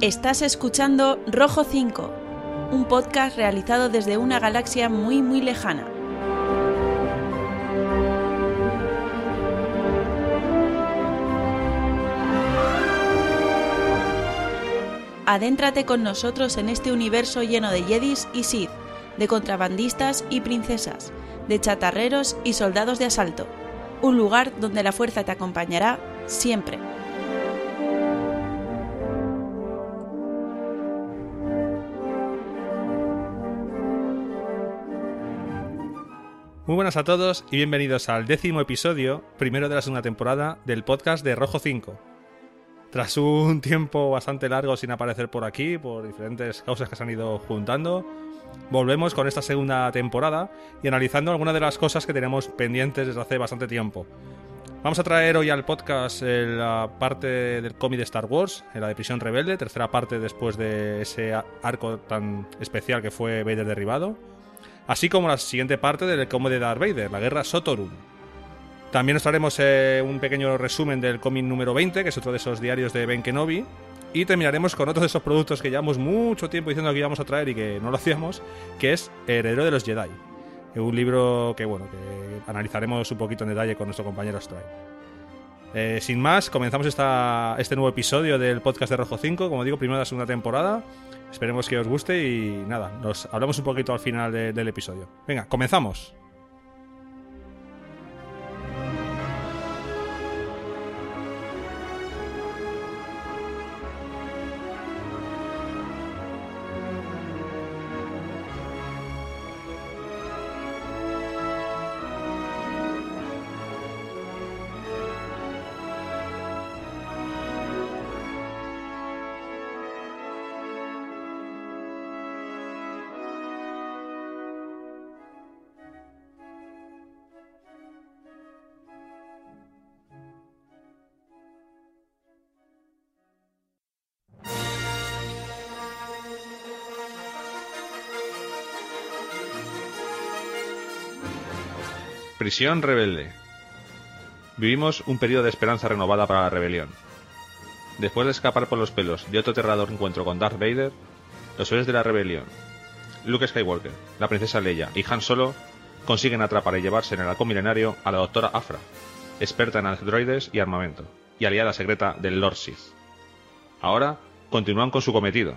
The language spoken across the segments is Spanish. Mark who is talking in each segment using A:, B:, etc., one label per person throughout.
A: Estás escuchando Rojo 5, un podcast realizado desde una galaxia muy muy lejana. Adéntrate con nosotros en este universo lleno de Jedis y Sith, de contrabandistas y princesas, de chatarreros y soldados de asalto. Un lugar donde la fuerza te acompañará siempre.
B: Muy buenas a todos y bienvenidos al décimo episodio, primero de la segunda temporada, del podcast de Rojo 5. Tras un tiempo bastante largo sin aparecer por aquí, por diferentes causas que se han ido juntando, volvemos con esta segunda temporada y analizando algunas de las cosas que tenemos pendientes desde hace bastante tiempo. Vamos a traer hoy al podcast eh, la parte del cómic de Star Wars, la de Prisión Rebelde, tercera parte después de ese arco tan especial que fue Vader derribado, así como la siguiente parte del cómic de Darth Vader, la guerra Sotorum. También nos traeremos eh, un pequeño resumen del cómic número 20, que es otro de esos diarios de Ben Kenobi, y terminaremos con otro de esos productos que llevamos mucho tiempo diciendo que íbamos a traer y que no lo hacíamos, que es Heredero de los Jedi un libro que bueno que analizaremos un poquito en detalle con nuestro compañero Stray. Eh, sin más, comenzamos esta, este nuevo episodio del podcast de Rojo 5, como digo, primera de la segunda temporada. Esperemos que os guste y nada, nos hablamos un poquito al final del episodio. Venga, comenzamos. Prisión rebelde. Vivimos un periodo de esperanza renovada para la rebelión. Después de escapar por los pelos de otro aterrador encuentro con Darth Vader, los héroes de la rebelión, Luke Skywalker, la princesa Leia y Han Solo consiguen atrapar y llevarse en el halcón milenario a la doctora Afra, experta en androides y armamento, y aliada secreta del Lord Sith. Ahora continúan con su cometido,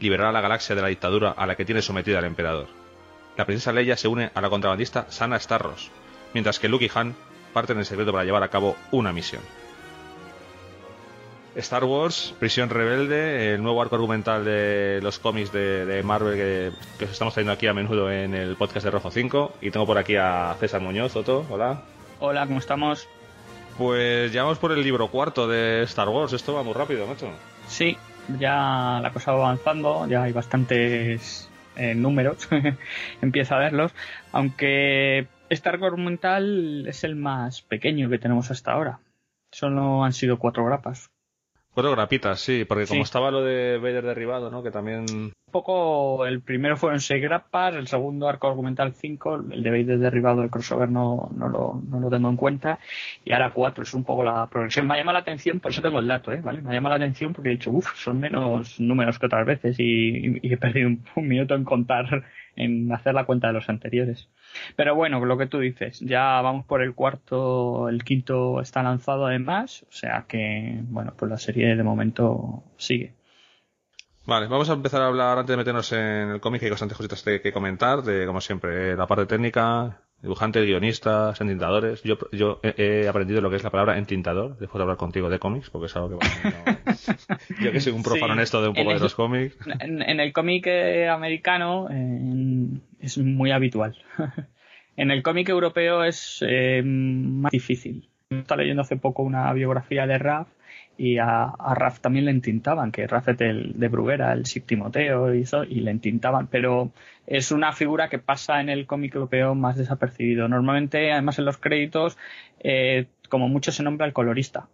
B: liberar a la galaxia de la dictadura a la que tiene sometida el emperador. La princesa Leia se une a la contrabandista Sana Starros, mientras que Luke y Han parten en secreto para llevar a cabo una misión. Star Wars, Prisión Rebelde, el nuevo arco argumental de los cómics de, Marvel que, os estamos trayendo aquí a menudo en el podcast de Rojo 5. Y tengo por aquí a César Muñoz, Otto, hola.
C: Hola, ¿cómo estamos?
B: Pues ya vamos por el libro cuarto de Star Wars, esto va muy rápido, macho.
C: Sí, ya la cosa va avanzando, ya hay bastantes eh, números, empieza a verlos, aunque este arco argumental es el más pequeño que tenemos hasta ahora. Solo han sido cuatro grapas.
B: Cuatro grapitas, sí, porque como estaba lo de Vader derribado, ¿no? Que también... Un
C: poco, el primero fueron seis grapas, el segundo arco argumental cinco, el de Vader derribado, el crossover no, no, lo, no lo tengo en cuenta, y ahora cuatro, es un poco la progresión. Me llama la atención, por eso tengo el dato, ¿eh? ¿Vale? Me llama la atención porque he dicho, uff, son menos números que otras veces y, he perdido un minuto en contar en hacer la cuenta de los anteriores. Pero bueno, lo que tú dices, ya vamos por el cuarto, el quinto está lanzado además, o sea que, bueno, pues la serie de momento sigue.
B: Vale, vamos a empezar a hablar antes de meternos en el cómic, hay bastantes cositas que comentar, de como siempre, la parte técnica, dibujantes, guionistas, entintadores. Yo, yo he, aprendido lo que es la palabra entintador después de hablar contigo de cómics, porque es algo que yo que soy un profano en esto de un poco de los cómics.
C: En, el cómic eh, americano es muy habitual. en el cómic europeo es eh, más difícil. Estaba leyendo hace poco una biografía de Raf y a, a Raf también le entintaban, que Raf es de Bruguera, el Timoteo eso, y le entintaban, pero es una figura que pasa en el cómic europeo más desapercibido. Normalmente, además en los créditos, eh, como mucho se nombra el colorista.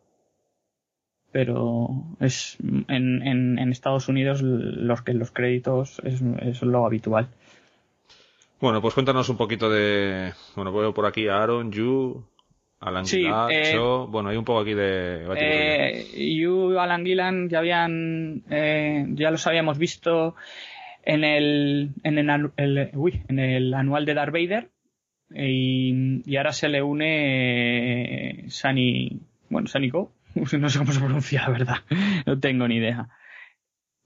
C: Pero es en, en, Estados Unidos los que los créditos es, es lo habitual.
B: Bueno, pues cuéntanos un poquito de. Bueno, veo por aquí a Aaron, Yu, Alan Gillan, eh, bueno, hay un poco aquí de...
C: Eh, you, Alan Gillan ya habían, eh, ya los habíamos visto en el, en el, uy, en el anual de Darth Vader y, y ahora se le une Sunny, bueno, Sunny Go, no sé cómo se pronuncia la verdad, no tengo ni idea.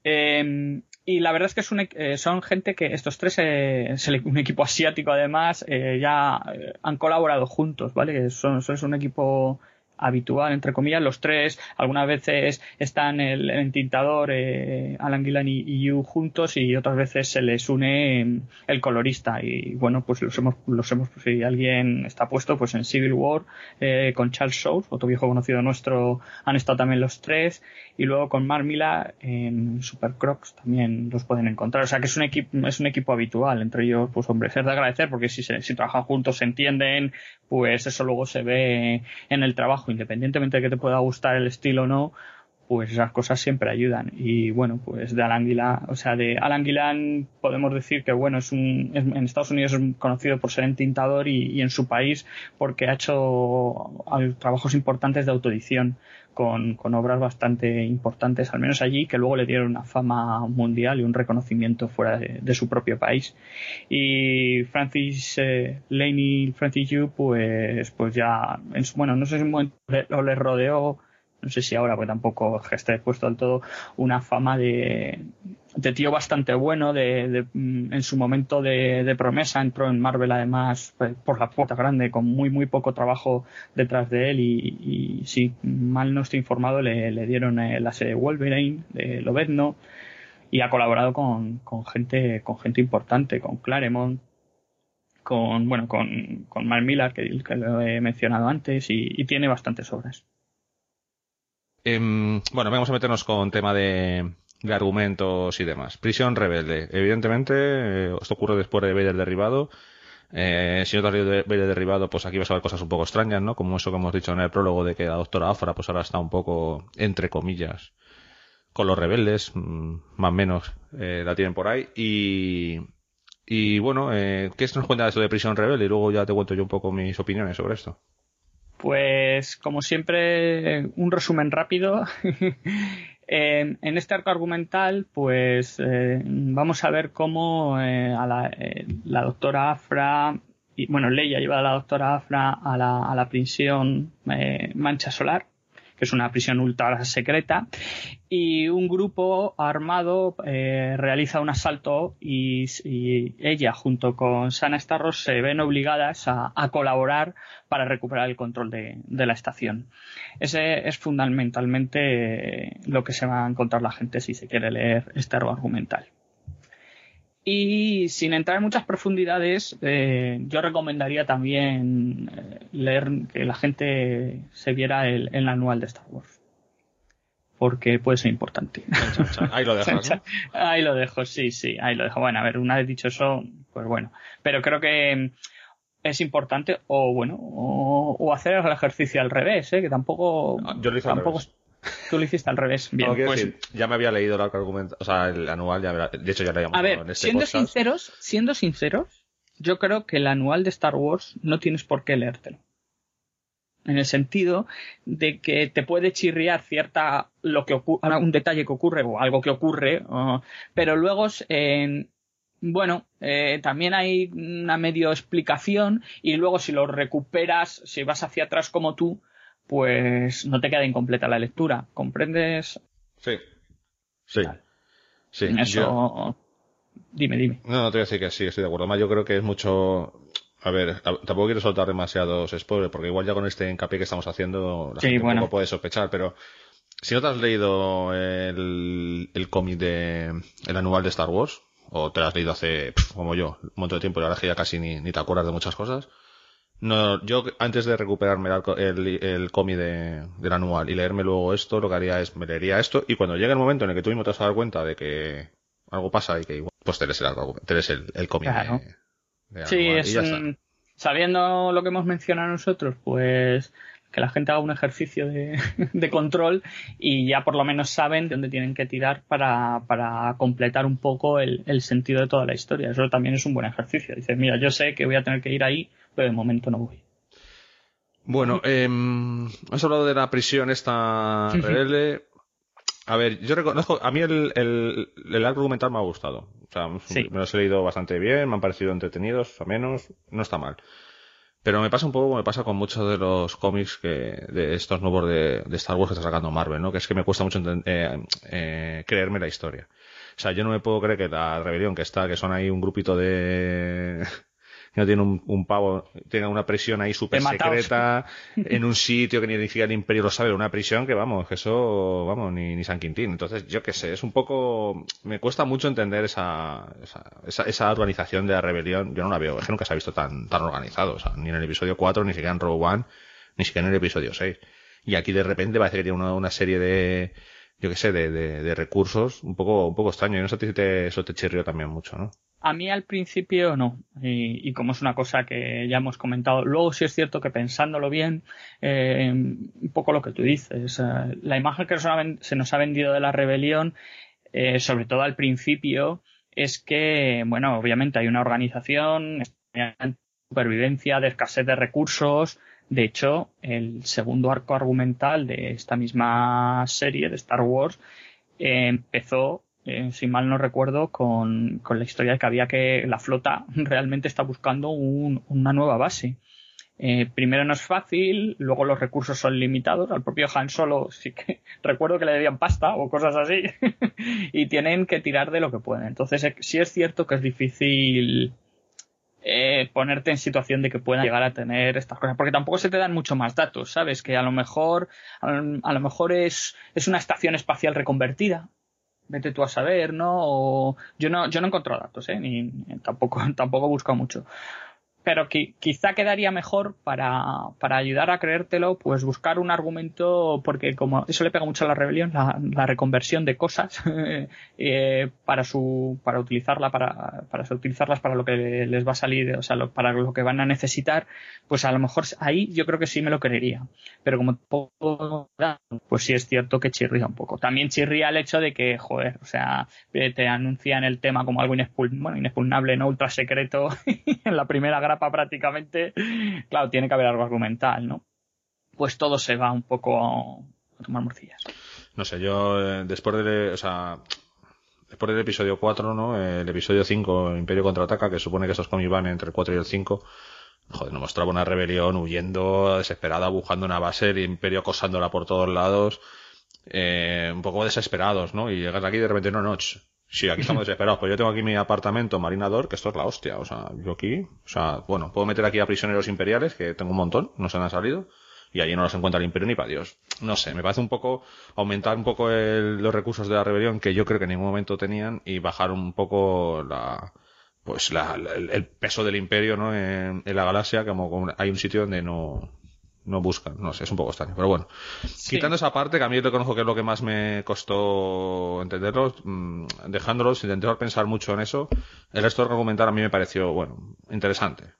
C: Eh, y la verdad es que es un, eh, son gente que estos tres, eh, un equipo asiático además, eh, ya han colaborado juntos, ¿vale? Son, es un equipo habitual, entre comillas, los tres. Algunas veces están el, el entintador, eh, Alan Gillan y, Yu juntos y otras veces se les une em, el colorista. Y bueno, pues los hemos, los hemos, si alguien está puesto, pues en Civil War, eh, con Charles Shows, otro viejo conocido nuestro, han estado también los tres. Y luego con Mark en Super Crocs también los pueden encontrar. O sea que es un equipo, es un equipo habitual. Entre ellos, pues hombre, es de agradecer porque si, se, si trabajan juntos, se entienden, pues eso luego se ve en el trabajo independientemente de que te pueda gustar el estilo o no, pues esas cosas siempre ayudan. Y bueno, pues de Alan Gillan, o sea, de Alan Gillan podemos decir que bueno, es un, en Estados Unidos es conocido por ser entintador y, y en su país porque ha hecho trabajos importantes de autoedición con, con, obras bastante importantes, al menos allí, que luego le dieron una fama mundial y un reconocimiento fuera de, su propio país. Y Francis eh, Laney, Francis Yu, pues, pues ya, en su, bueno, no sé si un momento le rodeó no sé si ahora, porque tampoco esté puesto del todo, una fama de, de tío bastante bueno, de, mm, en su momento de, promesa, entró en Marvel además pues, por la puerta grande, con muy muy poco trabajo detrás de él y, si mal no estoy informado le, le dieron eh, la serie Wolverine de Lobezno y ha colaborado con, gente con gente importante, con Claremont, con bueno con, con Mark Millar que, lo he mencionado antes y tiene bastantes obras.
B: Em, bueno, vamos a meternos con tema de, argumentos y demás. Prisión rebelde. Evidentemente, eh, esto ocurre después de Vader derribado. Eh, si no te has leído Vader derribado, pues aquí vas a ver cosas un poco extrañas, ¿no? Como eso que hemos dicho en el prólogo de que la doctora Afra, pues ahora está un poco, entre comillas, con los rebeldes, mm, más o menos, eh, la tienen por ahí. Y, y bueno, eh, ¿qué nos cuenta de esto de prisión rebelde? Y luego ya te cuento yo un poco mis opiniones sobre esto.
C: Pues como siempre, un resumen rápido. en, este arco argumental, pues eh, vamos a ver cómo eh, a la, eh, la, doctora Afra, y, bueno, Leia lleva a la doctora Afra a la, a la prisión Mancha Solar que es una prisión ultra secreta, y un grupo armado eh, realiza un asalto y, ella junto con Sana Starros se ven obligadas a, colaborar para recuperar el control de, la estación. Ese es fundamentalmente lo que se va a encontrar la gente si se quiere leer este argumental. Y sin entrar en muchas profundidades, eh, yo recomendaría también eh, leer que la gente se viera el, anual de Star Wars. Porque puede ser importante.
B: Ahí lo dejo.
C: Ahí lo dejo, sí, sí, ahí lo dejo. Bueno, a ver, una vez dicho eso, pues bueno. Pero creo que es importante, o bueno, o, hacer el ejercicio al revés, ¿eh? que tampoco.
B: Yo lo hice tampoco,
C: Tú lo hiciste al revés. Bien, pues...
B: ya me había leído el argumento, o sea, el anual, ya de hecho ya lo habíamos
C: A ver, en este siendo sinceros, siendo sinceros, yo creo que el anual de Star Wars no tienes por qué leértelo. En el sentido de que te puede chirriar cierta lo que ocurre, un detalle que ocurre o algo que ocurre, pero luego en bueno, eh, también hay una medio explicación y luego si lo recuperas, si vas hacia atrás como tú, pues no te queda incompleta la lectura. ¿Comprendes?
B: Sí. Sí. Sí.
C: eso. Dime, dime.
B: No, no te voy a decir que sí, estoy de acuerdo. Más yo creo que es mucho. A ver, tampoco quiero soltar demasiados spoilers, porque igual ya con este hincapié que estamos haciendo, la gente bueno. puede sospechar, pero si no te has leído el, el cómic de el anual de Star Wars, o te lo has leído hace, como yo, un montón de tiempo y ahora que ya casi ni, ni te acuerdas de muchas cosas, no, yo antes de recuperarme el, el, cómic de, del anual y leerme luego esto, lo que haría es me leería esto y cuando llegue el momento en el que tú mismo te vas a dar cuenta de que algo pasa y que igual, pues te lees el, el, cómic
C: de, Sí, es, sabiendo lo que hemos mencionado nosotros, pues que la gente haga un ejercicio de, de, control y ya por lo menos saben de dónde tienen que tirar para, para completar un poco el, el, sentido de toda la historia. Eso también es un buen ejercicio. Dices, mira, yo sé que voy a tener que ir ahí pero de momento no voy.
B: Bueno, eh, has hablado de la prisión esta rebelde. A ver, yo reconozco, a mí el, el, el argumental me ha gustado. O sea, me lo he leído bastante bien, me han parecido entretenidos, a menos, no está mal. Pero me pasa un poco como me pasa con muchos de los cómics que, de estos nuevos de, de, Star Wars que está sacando Marvel, ¿no? Que es que me cuesta mucho eh, eh, creerme la historia. O sea, yo no me puedo creer que la rebelión que está, que son ahí un grupito de, no tiene un, pavo, tenga una prisión ahí súper secreta en un sitio que ni siquiera el imperio lo sabe, una prisión que vamos, que eso, vamos, ni, ni San Quintín. Entonces, yo qué sé, es un poco, me cuesta mucho entender esa, esa, esa, organización de la rebelión. Yo no la veo, es que nunca se ha visto tan, tan organizado, o sea, ni en el episodio 4, ni siquiera en Rogue One, ni siquiera en el episodio 6. Y aquí de repente parece que tiene una, una serie de, yo qué sé, de, de, de, recursos un poco, un poco extraño. Y no sé si te, eso te chirrió también mucho, ¿no?
C: A mí al principio no, y, como es una cosa que ya hemos comentado, luego sí es cierto que pensándolo bien, eh, un poco lo que tú dices, eh, la imagen que se nos ha vendido de la rebelión, eh, sobre todo al principio, es que, bueno, obviamente hay una organización, supervivencia, de escasez de recursos, de hecho, el segundo arco argumental de esta misma serie de Star Wars empezó eh, si mal no recuerdo, con, con, la historia de que había que la flota realmente está buscando un, una nueva base. Eh, primero no es fácil, luego los recursos son limitados. Al propio Han Solo sí que recuerdo que le debían pasta o cosas así y tienen que tirar de lo que pueden. Entonces eh, sí es cierto que es difícil eh, ponerte en situación de que puedan llegar a tener estas cosas porque tampoco se te dan mucho más datos, ¿sabes? Que a lo mejor a lo mejor es, es una estación espacial reconvertida vete tú a saber, ¿no? Yo no, yo no encuentro datos, ¿eh? Ni, tampoco, tampoco he buscado mucho pero quizá quedaría mejor para, para, ayudar a creértelo, pues buscar un argumento, porque como eso le pega mucho a la rebelión, la, reconversión de cosas, eh, para su, para utilizarla, para, para utilizarlas para lo que les va a salir, o sea, para lo que van a necesitar, pues a lo mejor ahí yo creo que sí me lo creería. Pero como todo, pues sí es cierto que chirría un poco. También chirría el hecho de que, joder, o sea, te anuncian el tema como algo inexpugnable, no ultra secreto en la primera grapa prácticamente, claro, tiene que haber algo argumental, ¿no? Pues todo se va un poco a tomar morcillas.
B: No sé, yo eh, después de, o sea, después del episodio 4, ¿no? El episodio 5, Imperio contraataca, que supone que esos cómics van entre el 4 y el 5. Joder, nos mostraba una rebelión huyendo, desesperada, buscando una base, el Imperio acosándola por todos lados, eh, un poco desesperados, ¿no? Y llegas aquí de repente, no, no, Sí, aquí estamos desesperados. Pues yo tengo aquí mi apartamento marinador, que esto es la hostia. O sea, yo aquí, o sea, bueno, puedo meter aquí a prisioneros imperiales, que tengo un montón, no se han salido, y allí no los encuentra el imperio ni para Dios. No sé, me parece un poco aumentar un poco los recursos de la rebelión, que yo creo que en ningún momento tenían, y bajar un poco la, pues la, el, peso del imperio, ¿no? En, en la galaxia, como hay un sitio donde no, no buscan, no sé, es un poco extraño, pero bueno. Quitando esa parte, que a mí reconozco que es lo que más me costó entenderlo, mmm, dejándolos, intentar pensar mucho en eso, el resto del argumentar a mí me pareció, bueno, interesante.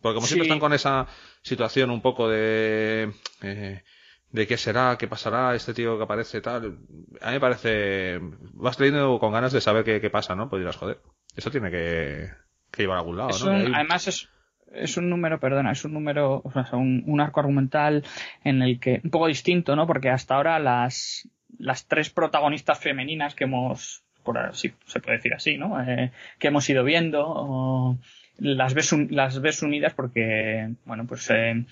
B: Porque como siempre están con esa situación un poco de, eh, de qué será, qué pasará, este tío que aparece tal, a mí me parece, vas leyendo con ganas de saber qué, qué pasa, ¿no? Pues dirás, joder, eso tiene que, que llevar a algún lado, ¿no?
C: Además es, es un número, perdona, es un número, o sea, un, arco argumental en el que, un poco distinto, ¿no? Porque hasta ahora las, las tres protagonistas femeninas que hemos, por así, se puede decir así, ¿no? Eh, que hemos ido viendo, las ves, las ves unidas porque, bueno, pues, eh,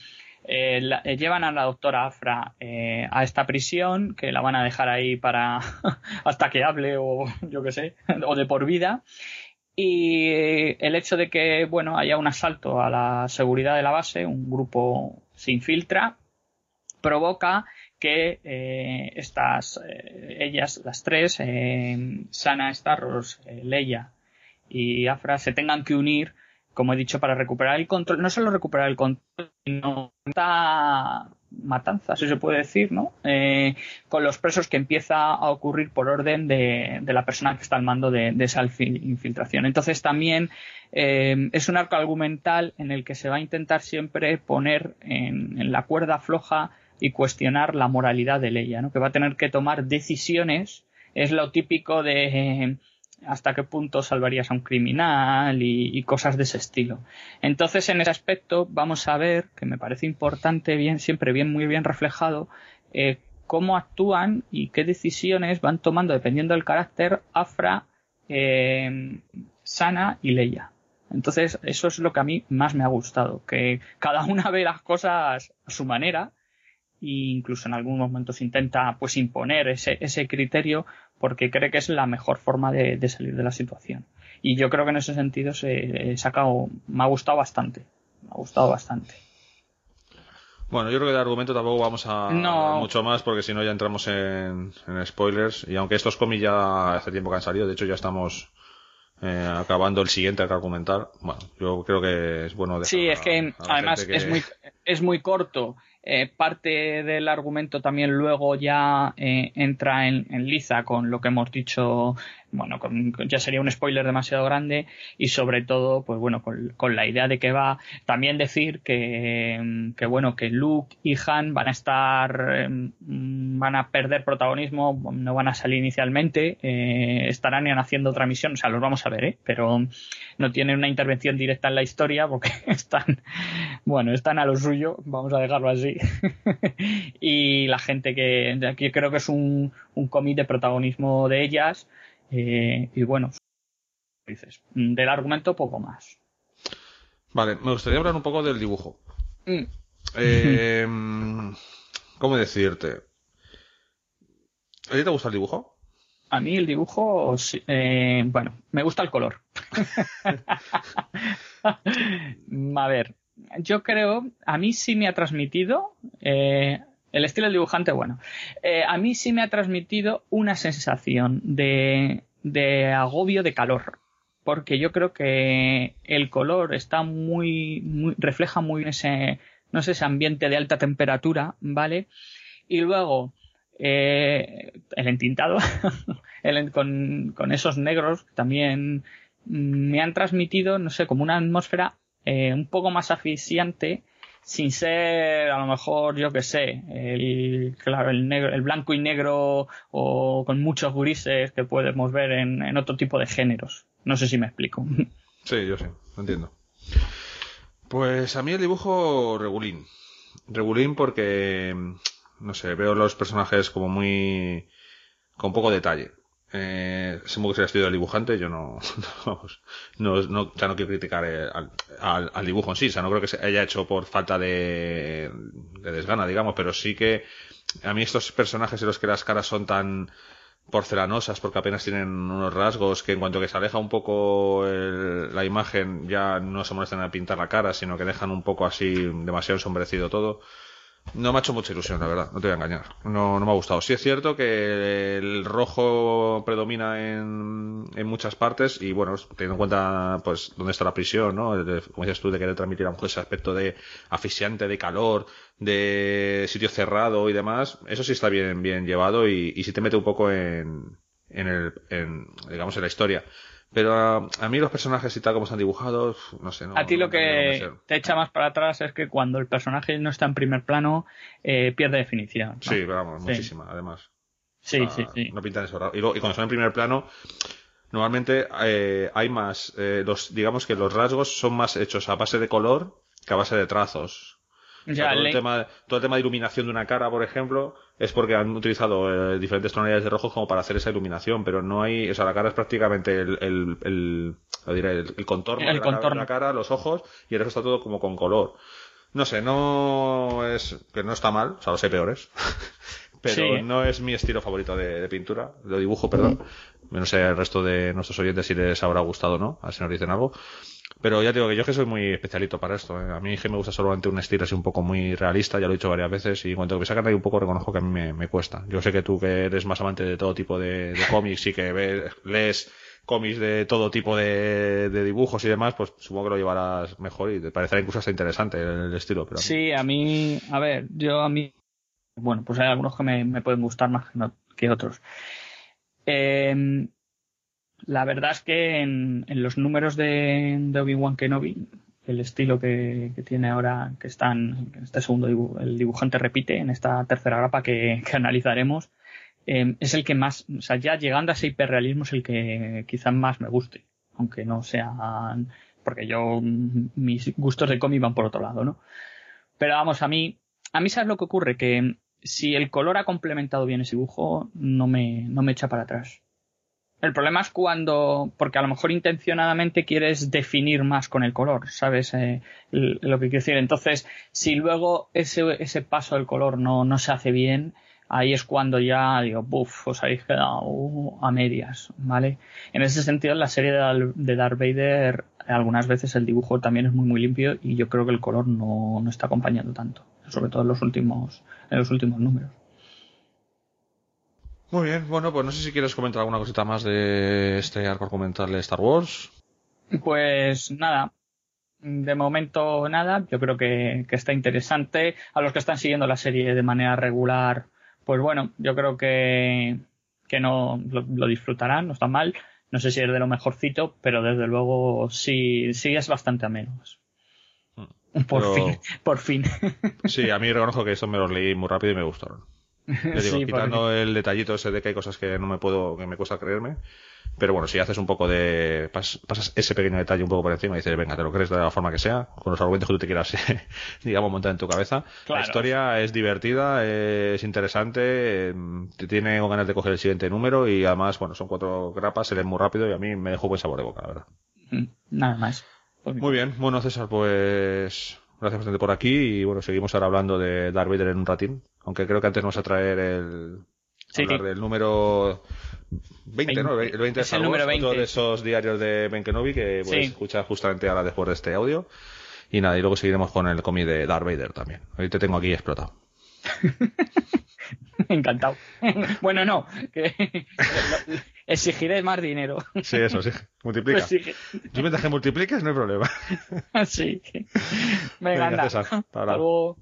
C: eh, llevan a la doctora Afra a esta prisión que la van a dejar ahí para hasta que hable o yo qué sé o de por vida y el hecho de que bueno haya un asalto a la seguridad de la base, un grupo se infiltra, provoca que eh, estas eh, ellas las tres eh, Sana, Starros, Leia y Afra se tengan que unir como he dicho para recuperar el control no solo recuperar el control sino matanza, si se puede decir, ¿no? Eh, con los presos que empieza a ocurrir por orden de, la persona que está al mando de, esa infiltración. Entonces también eh, es un arco argumental en el que se va a intentar siempre poner en, la cuerda floja y cuestionar la moralidad de Leia, ¿no? Que va a tener que tomar decisiones, es lo típico de hasta qué punto salvarías a un criminal y, cosas de ese estilo. Entonces, en ese aspecto, vamos a ver, que me parece importante, bien, siempre bien, muy bien reflejado, eh, cómo actúan y qué decisiones van tomando dependiendo del carácter Afra, eh, Sana y Leia. Entonces, eso es lo que a mí más me ha gustado, que cada una ve las cosas a su manera e incluso en algunos momentos intenta pues imponer ese, ese criterio porque cree que es la mejor forma de, salir de la situación. Y yo creo que en ese sentido se he sacado, me ha gustado bastante, me ha gustado bastante.
B: Bueno, yo creo que de argumento tampoco vamos a no. mucho más porque si no ya entramos en, spoilers y aunque estos cómics ya hace tiempo que han salido, de hecho ya estamos eh, acabando el siguiente que argumentar. Bueno, yo creo que es bueno.
C: Sí, es que además es muy es muy corto eh, parte del argumento también luego ya eh, entra en, en, liza con lo que hemos dicho bueno, ya sería un spoiler demasiado grande y sobre todo, pues bueno, con, la idea de que va también decir que, que, bueno, que Luke y Han van a estar, em, van a perder protagonismo, no van a salir inicialmente, eh, estarán haciendo otra misión, o sea, los vamos a ver, ¿eh? pero no tienen una intervención directa en la historia porque están, bueno, están a lo suyo, vamos a dejarlo así. y la gente que, creo que es un, un cómic de protagonismo de ellas, eh, y bueno, dices, del argumento poco más.
B: Vale, me gustaría hablar un poco del dibujo. Mm. Eh, ¿Cómo decirte? ¿A ti te gusta el dibujo?
C: A mí el dibujo, eh, bueno, me gusta el color. a ver, yo creo, a mí sí me ha transmitido, el estilo del dibujante, bueno, a mí sí me ha transmitido una sensación de, de agobio de calor porque yo creo que el color está muy, muy refleja muy ese no sé ese ambiente de alta temperatura vale y luego eh, el entintado con, con, esos negros también me han transmitido no sé como una atmósfera eh, un poco más asfixiante sin ser a lo mejor yo que sé el claro el negro el blanco y negro o con muchos grises que podemos ver en, otro tipo de géneros. No sé si me explico.
B: Sí yo sí entiendo. Pues a mí el dibujo regulín. Regulín porque no sé veo los personajes como muy con poco detalle eh, supongo que será el dibujante, yo no, no, no, ya no quiero criticar eh, al, al, dibujo en sí, o sea, no creo que se haya hecho por falta de, de desgana, digamos, pero sí que a mí estos personajes en los que las caras son tan porcelanosas porque apenas tienen unos rasgos que en cuanto que se aleja un poco la imagen ya no se molestan a pintar la cara, sino que dejan un poco así demasiado ensombrecido todo. No me ha hecho mucha ilusión, la verdad, no te voy a engañar. No, no me ha gustado. Sí es cierto que el rojo predomina en, en muchas partes y bueno, teniendo en cuenta pues dónde está la prisión, ¿no? como dices tú, de querer transmitir a lo ese aspecto de asfixiante, de calor, de sitio cerrado y demás, eso sí está bien, bien llevado y, y sí te mete un poco en, en el, en, digamos, en la historia. Pero a, mí los personajes y tal como están dibujados, no sé.
C: a ti lo que te echa más para atrás es que cuando el personaje no está en primer plano, eh, pierde definición.
B: Sí, vamos, muchísima, además.
C: Sí, sí, sí.
B: No pintan eso. Y, y cuando están en primer plano, normalmente eh, hay más, eh, los, digamos que los rasgos son más hechos a base de color que a base de trazos todo, el tema, todo el tema de iluminación de una cara, por ejemplo, es porque han utilizado eh, diferentes tonalidades de rojo como para hacer esa iluminación, pero no hay, o sea, la cara es prácticamente el, el, el, el, contorno,
C: el de,
B: La, cara, los ojos, y el resto está todo como con color. No sé, no es, que no está mal, o sea, los hay peores. pero no es mi estilo favorito de, pintura, de dibujo, perdón. No sé el resto de nuestros oyentes si les habrá gustado o no, a ver si nos dicen algo. Pero ya digo que yo que soy muy especialito para esto. ¿eh? A mí que me gusta solamente un estilo así un poco muy realista, ya lo he dicho varias veces, y en cuanto me sacan ahí un poco reconozco que a mí me, cuesta. Yo sé que tú que eres más amante de todo tipo de, cómics y que ves, lees cómics de todo tipo de, dibujos y demás, pues supongo que lo llevarás mejor y te parecerá incluso hasta interesante el, estilo. Pero
C: sí, a mí, a ver, yo a mí, bueno, pues hay algunos que me, pueden gustar más que otros. Eh, la verdad es que en, los números de, de Obi-Wan Kenobi, el estilo que, tiene ahora, que están, este segundo el dibujante repite en esta tercera grapa que, analizaremos, em, es el que más, o sea, ya llegando a ese hiperrealismo es el que quizás más me guste, aunque no sean, porque yo, mis gustos de cómic van por otro lado, ¿no? Pero vamos, a mí, a mí sabes lo que ocurre, que si el color ha complementado bien ese dibujo, no me, no me echa para atrás. El problema es cuando, porque a lo mejor intencionadamente quieres definir más con el color, ¿sabes? Eh, lo que quiero decir. Entonces, si luego ese, ese paso del color no, no se hace bien, ahí es cuando ya digo, buf, os habéis quedado a medias, ¿vale? En ese sentido, en la serie de Darth Vader, algunas veces el dibujo también es muy, muy limpio y yo creo que el color no, no está acompañando tanto, sobre todo en los últimos, en los últimos números.
B: Muy bien, bueno, pues no sé si quieres comentar alguna cosita más de este arco argumental de Star Wars.
C: Pues nada, de momento nada, yo creo que, está interesante. A los que están siguiendo la serie de manera regular, pues bueno, yo creo que, que no lo, disfrutarán, no está mal. No sé si es de lo mejorcito, pero desde luego sí, sí es bastante a menos. Por fin, por fin.
B: Sí, a mí reconozco que eso me lo leí muy rápido y me gustaron. Digo, quitando el detallito ese de que hay cosas que no me puedo, que me cuesta creerme. Pero bueno, si haces un poco de, pasas ese pequeño detalle un poco por encima y dices, venga, te lo crees de la forma que sea, con los argumentos que tú te quieras, digamos, montar en tu cabeza. La historia es divertida, es interesante, em, te tiene ganas de coger el siguiente número y además, bueno, son cuatro grapas, se leen muy rápido y a mí me dejó buen sabor de boca, la verdad.
C: Mm, nada más.
B: Muy bien, bueno César, pues gracias bastante por aquí y bueno, seguimos ahora hablando de Darth Vader en un ratín. Aunque creo que antes vamos a traer el. hablar del número 20, ¿no? El 20 de número 20. de esos diarios de Ben Kenobi que puedes escuchar justamente ahora después de este audio. Y nada, y luego seguiremos con el cómic de Darth Vader también. Hoy te tengo aquí explotado.
C: Encantado. bueno, no, que exigiré más dinero.
B: Sí, eso, sí. Multiplica. Pues Yo mientras que multipliques no hay problema.
C: sí. Venga, anda. Hasta luego.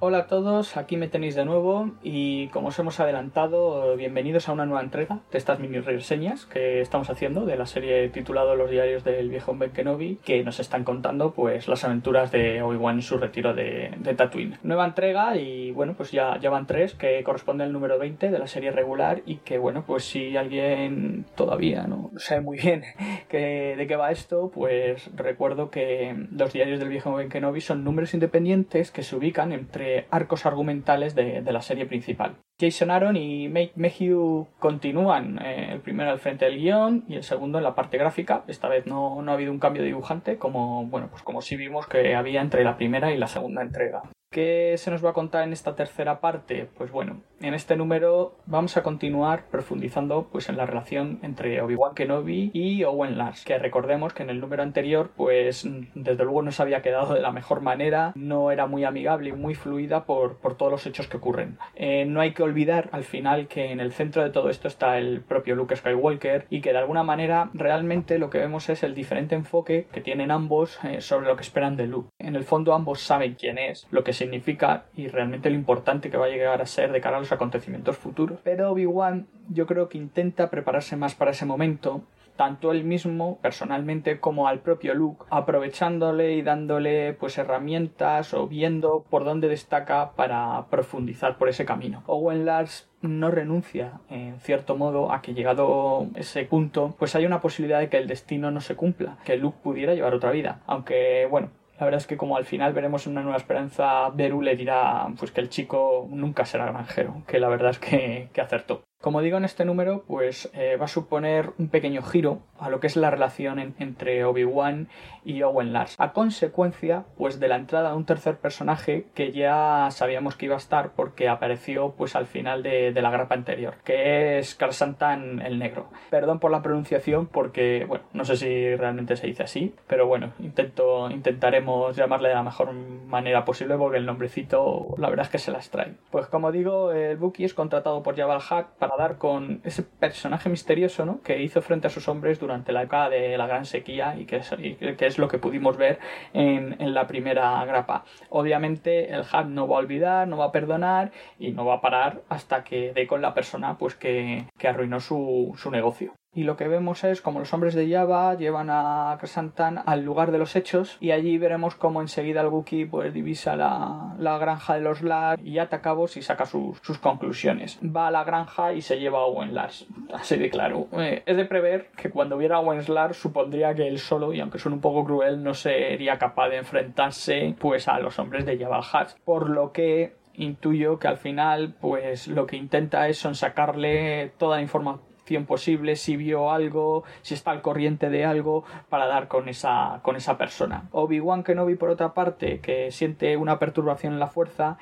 C: Hola a todos, aquí me tenéis de nuevo y como os hemos adelantado, bienvenidos a una nueva entrega de estas mini reseñas que estamos haciendo de la serie titulado Los diarios del viejo Ben Kenobi que nos están contando pues las aventuras de Obi-Wan en su retiro de, de, Tatooine. Nueva entrega y bueno pues ya, ya van tres que corresponde al número 20 de la serie regular y que bueno pues si alguien todavía no sabe muy bien que, de qué va esto pues recuerdo que los diarios del viejo Ben Kenobi son números independientes que se ubican entre arcos argumentales de, la serie principal. Jason Aaron y Mayhew continúan, eh, el primero al frente del guion y el segundo en la parte gráfica. Esta vez no, no ha habido un cambio de dibujante como, bueno, pues como sí vimos que había entre la primera y la segunda entrega. ¿Qué se nos va a contar en esta tercera parte? Pues bueno, en este número vamos a continuar profundizando pues en la relación entre Obi-Wan Kenobi y Owen Lars, que recordemos que en el número anterior pues desde luego no se había quedado de la mejor manera, no era muy amigable y muy fluida por, todos los hechos que ocurren. Eh, no hay que olvidar al final que en el centro de todo esto está el propio Luke Skywalker y que de alguna manera realmente lo que vemos es el diferente enfoque que tienen ambos eh, sobre lo que esperan de Luke. En el fondo ambos saben quién es, lo que significa y realmente lo importante que va a llegar a ser de cara a los acontecimientos futuros. Pero Obi-Wan yo creo que intenta prepararse más para ese momento tanto él mismo personalmente como al propio Luke, aprovechándole y dándole pues herramientas o viendo por dónde destaca para profundizar por ese camino. Owen Lars no renuncia en cierto modo a que llegado ese punto pues hay una posibilidad de que el destino no se cumpla, que Luke pudiera llevar otra vida, aunque bueno, la verdad es que como al final veremos una nueva esperanza, Beru le dirá pues que el chico nunca será granjero, que la verdad es que, que acertó. Como digo en este número, pues eh, va a suponer un pequeño giro a lo que es la relación entre Obi-Wan y Owen Lars. A consecuencia, pues de la entrada de un tercer personaje que ya sabíamos que iba a estar porque apareció pues al final de, la grapa anterior, que es Santan el Negro. Perdón por la pronunciación porque, bueno, no sé si realmente se dice así, pero bueno, intento, intentaremos llamarle de la mejor manera posible porque el nombrecito la verdad es que se las trae. Pues como digo, el Buki es contratado por Jabal Hack para dar con ese personaje misterioso ¿no? que hizo frente a sus hombres durante la época de la Gran Sequía y que es, que es lo que pudimos ver en, en, la primera grapa. Obviamente el Hub no va a olvidar, no va a perdonar y no va a parar hasta que dé con la persona pues, que, que arruinó su, su negocio y lo que vemos es como los hombres de Java llevan a Krasantan al lugar de los hechos y allí veremos como enseguida el Wookiee pues divisa la, la granja de los Lars y ata cabos y saca sus, sus, conclusiones. Va a la granja y se lleva a Owen Lars. Así de claro. Eh, es de prever que cuando viera a Owen supondría que él solo, y aunque suene un poco cruel, no sería capaz de enfrentarse pues a los hombres de Java Hutt. Por lo que intuyo que al final pues lo que intenta es sacarle toda la información posible, si vio algo, si está al corriente de algo, para dar con esa, con esa persona. Obi-Wan Kenobi, por otra parte, que siente una perturbación en la fuerza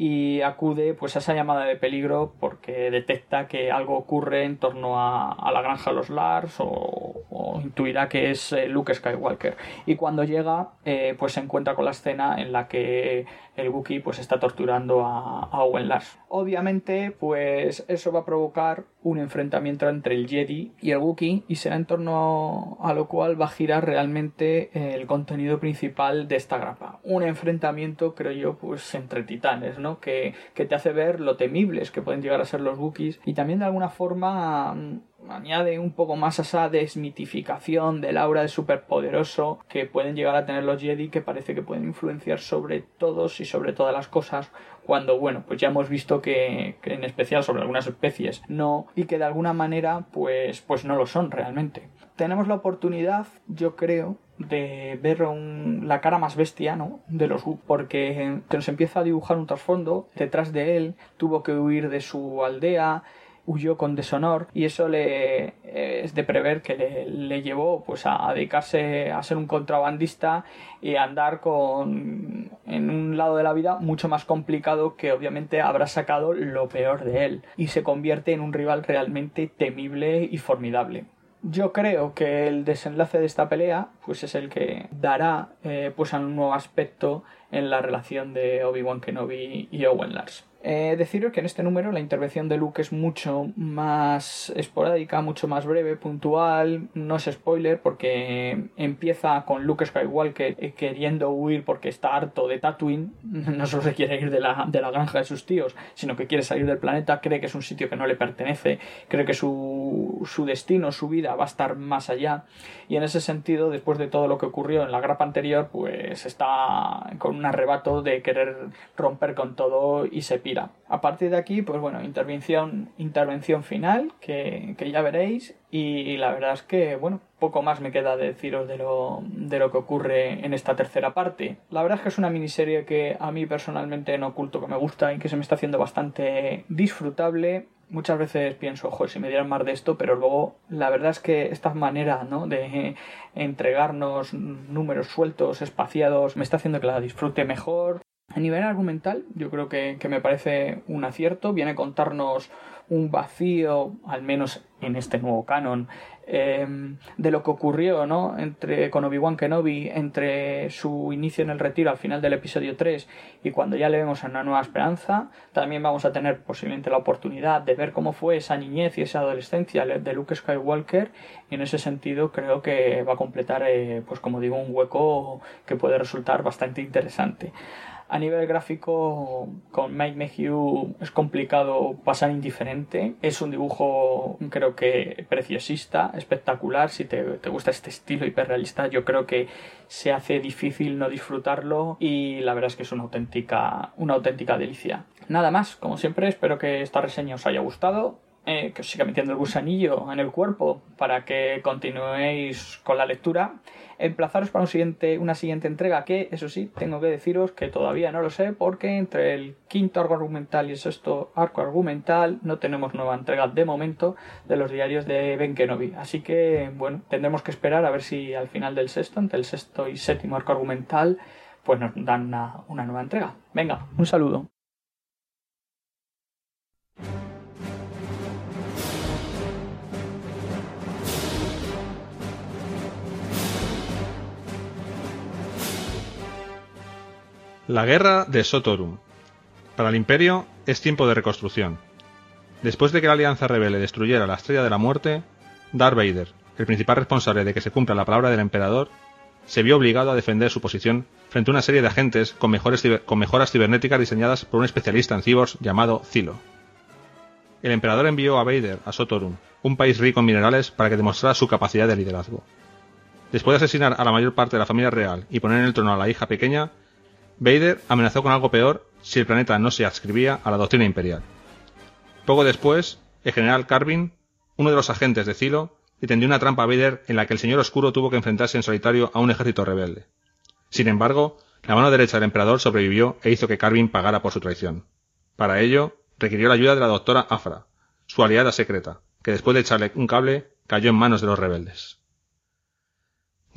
C: y acude pues a esa llamada de peligro porque detecta que algo ocurre en torno a, la granja de los Lars o, intuirá que es eh, Luke Skywalker. Y cuando llega eh, pues se encuentra con la escena en la que el Wookiee pues está torturando a, a Owen Lars. Obviamente pues eso va a provocar un enfrentamiento entre el Jedi y el Wookiee y será en torno a lo cual va a girar realmente el contenido principal de esta grapa. Un enfrentamiento creo yo pues entre titanes ¿no? Que, te hace ver lo temibles que pueden llegar a ser los Wookiees. Y también de alguna forma añade un poco más a esa desmitificación del aura de superpoderoso que pueden llegar a tener los Jedi que parece que pueden influenciar sobre todos y sobre todas las cosas cuando bueno pues ya hemos visto que, que, en especial sobre algunas especies no y que de alguna manera pues pues no lo son realmente. Tenemos la oportunidad yo creo de ver un, la cara más bestia ¿no? de los porque se nos empieza a dibujar un trasfondo detrás de él tuvo que huir de su aldea huyó con deshonor y eso le es de prever que le, le, llevó pues a dedicarse a ser un contrabandista y a andar con en un lado de la vida mucho más complicado que obviamente habrá sacado lo peor de él y se convierte en un rival realmente temible y formidable yo creo que el desenlace de esta pelea pues es el que dará eh, pues a un nuevo aspecto en la relación de Obi-Wan Kenobi y Owen Lars. Eh, deciros que en este número la intervención de Luke es mucho más esporádica, mucho más breve, puntual, no es spoiler porque empieza con Luke Skywalker eh, queriendo huir porque está harto de Tatooine, no solo se quiere ir de la, de la granja de sus tíos, sino que quiere salir del planeta, cree que es un sitio que no le pertenece, cree que su, su destino, su vida va a estar más allá y en ese sentido, después de todo lo que ocurrió en la grapa anterior, pues está con un arrebato de querer romper con todo y se a partir de aquí, pues bueno, intervención, intervención final, que, que ya veréis, y, la verdad es que, bueno, poco más me queda deciros de lo, de lo que ocurre en esta tercera parte. La verdad es que es una miniserie que a mí personalmente no oculto que me gusta y que se me está haciendo bastante disfrutable. Muchas veces pienso, joder, si me dieran más de esto, pero luego la verdad es que esta manera ¿no? de entregarnos números sueltos, espaciados, me está haciendo que la disfrute mejor. A nivel argumental, yo creo que, que, me parece un acierto. Viene a contarnos un vacío, al menos en este nuevo canon, eh, de lo que ocurrió ¿no? entre, con Obi-Wan Kenobi entre su inicio en el retiro al final del episodio 3 y cuando ya le vemos a una nueva esperanza. También vamos a tener posiblemente la oportunidad de ver cómo fue esa niñez y esa adolescencia de Luke Skywalker y en ese sentido creo que va a completar, eh, pues como digo, un hueco que puede resultar bastante interesante. A nivel gráfico, con Mike Mayhew es complicado pasar indiferente. Es un dibujo, creo que preciosista, espectacular. Si te, te gusta este estilo hiperrealista, yo creo que se hace difícil no disfrutarlo y la verdad es que es una auténtica, una auténtica delicia. Nada más, como siempre, espero que esta reseña os haya gustado. Eh, que os siga metiendo el gusanillo en el cuerpo para que continuéis con la lectura emplazaros para un siguiente, una siguiente entrega que, eso sí, tengo que deciros que todavía no lo sé porque entre el quinto arco argumental y el sexto arco argumental no tenemos nueva entrega de momento de los diarios de Ben Kenobi. Así que, bueno, tendremos que esperar a ver si al final del sexto, entre el sexto y séptimo arco argumental, pues nos dan una, una nueva entrega. Venga, un saludo.
B: La guerra de Sotorum. Para el Imperio es tiempo de reconstrucción. Después de que la Alianza Rebelde destruyera la Estrella de la Muerte, Darth Vader, el principal responsable de que se cumpla la palabra del Emperador, se vio obligado a defender su posición frente a una serie de agentes con, mejores mejoras cibernéticas diseñadas por un especialista en cyborgs llamado Zilo. El emperador envió a Vader a Sotorum, un país rico en minerales, para que demostrara su capacidad de liderazgo. Después de asesinar a la mayor parte de la familia real y poner en el trono a la hija pequeña, Vader amenazó con algo peor si el planeta no se adscribía a la doctrina imperial. Poco después, el general Carvin, uno de los agentes de Zilo, y tendió una trampa a Vader en la que el Señor Oscuro tuvo que enfrentarse en solitario a un ejército rebelde. Sin embargo, la mano derecha del emperador sobrevivió e hizo que Carvin pagara por su traición. Para ello, requirió la ayuda de la doctora Afra, su aliada secreta, que después de echarle un cable, cayó en manos de los rebeldes.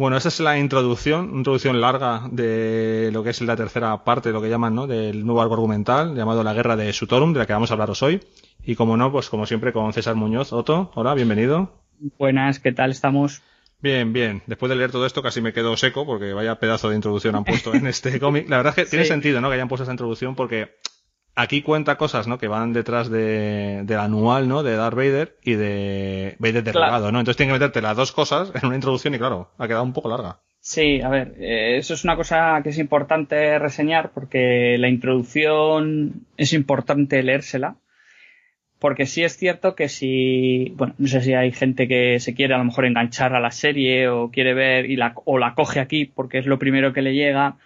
B: Bueno, esa es la introducción, una introducción larga de lo que es la tercera parte, lo que llaman, ¿no? Del nuevo arco argumental, llamado La Guerra de Sutorum, de la que vamos a hablaros hoy. Y como no, pues como siempre con César Muñoz. Otto, hola, bienvenido.
C: Buenas, ¿qué tal estamos?
B: Bien, bien. Después de leer todo esto casi me quedo seco porque vaya pedazo de introducción han puesto en este cómic. La verdad es que tiene sentido, ¿no? Que hayan puesto esa introducción porque aquí cuenta cosas, ¿no? Que van detrás de, del anual, ¿no? De Darth Vader y de Vader derribado, ¿no? Entonces tiene que meterte las dos cosas en una introducción y claro, ha quedado un poco larga.
C: Sí, a ver, eh, eso es una cosa que es importante reseñar porque la introducción es importante leérsela porque sí es cierto que si, bueno, no sé si hay gente que se quiere a lo mejor enganchar a la serie o quiere ver y la, o la coge aquí porque es lo primero que le llega,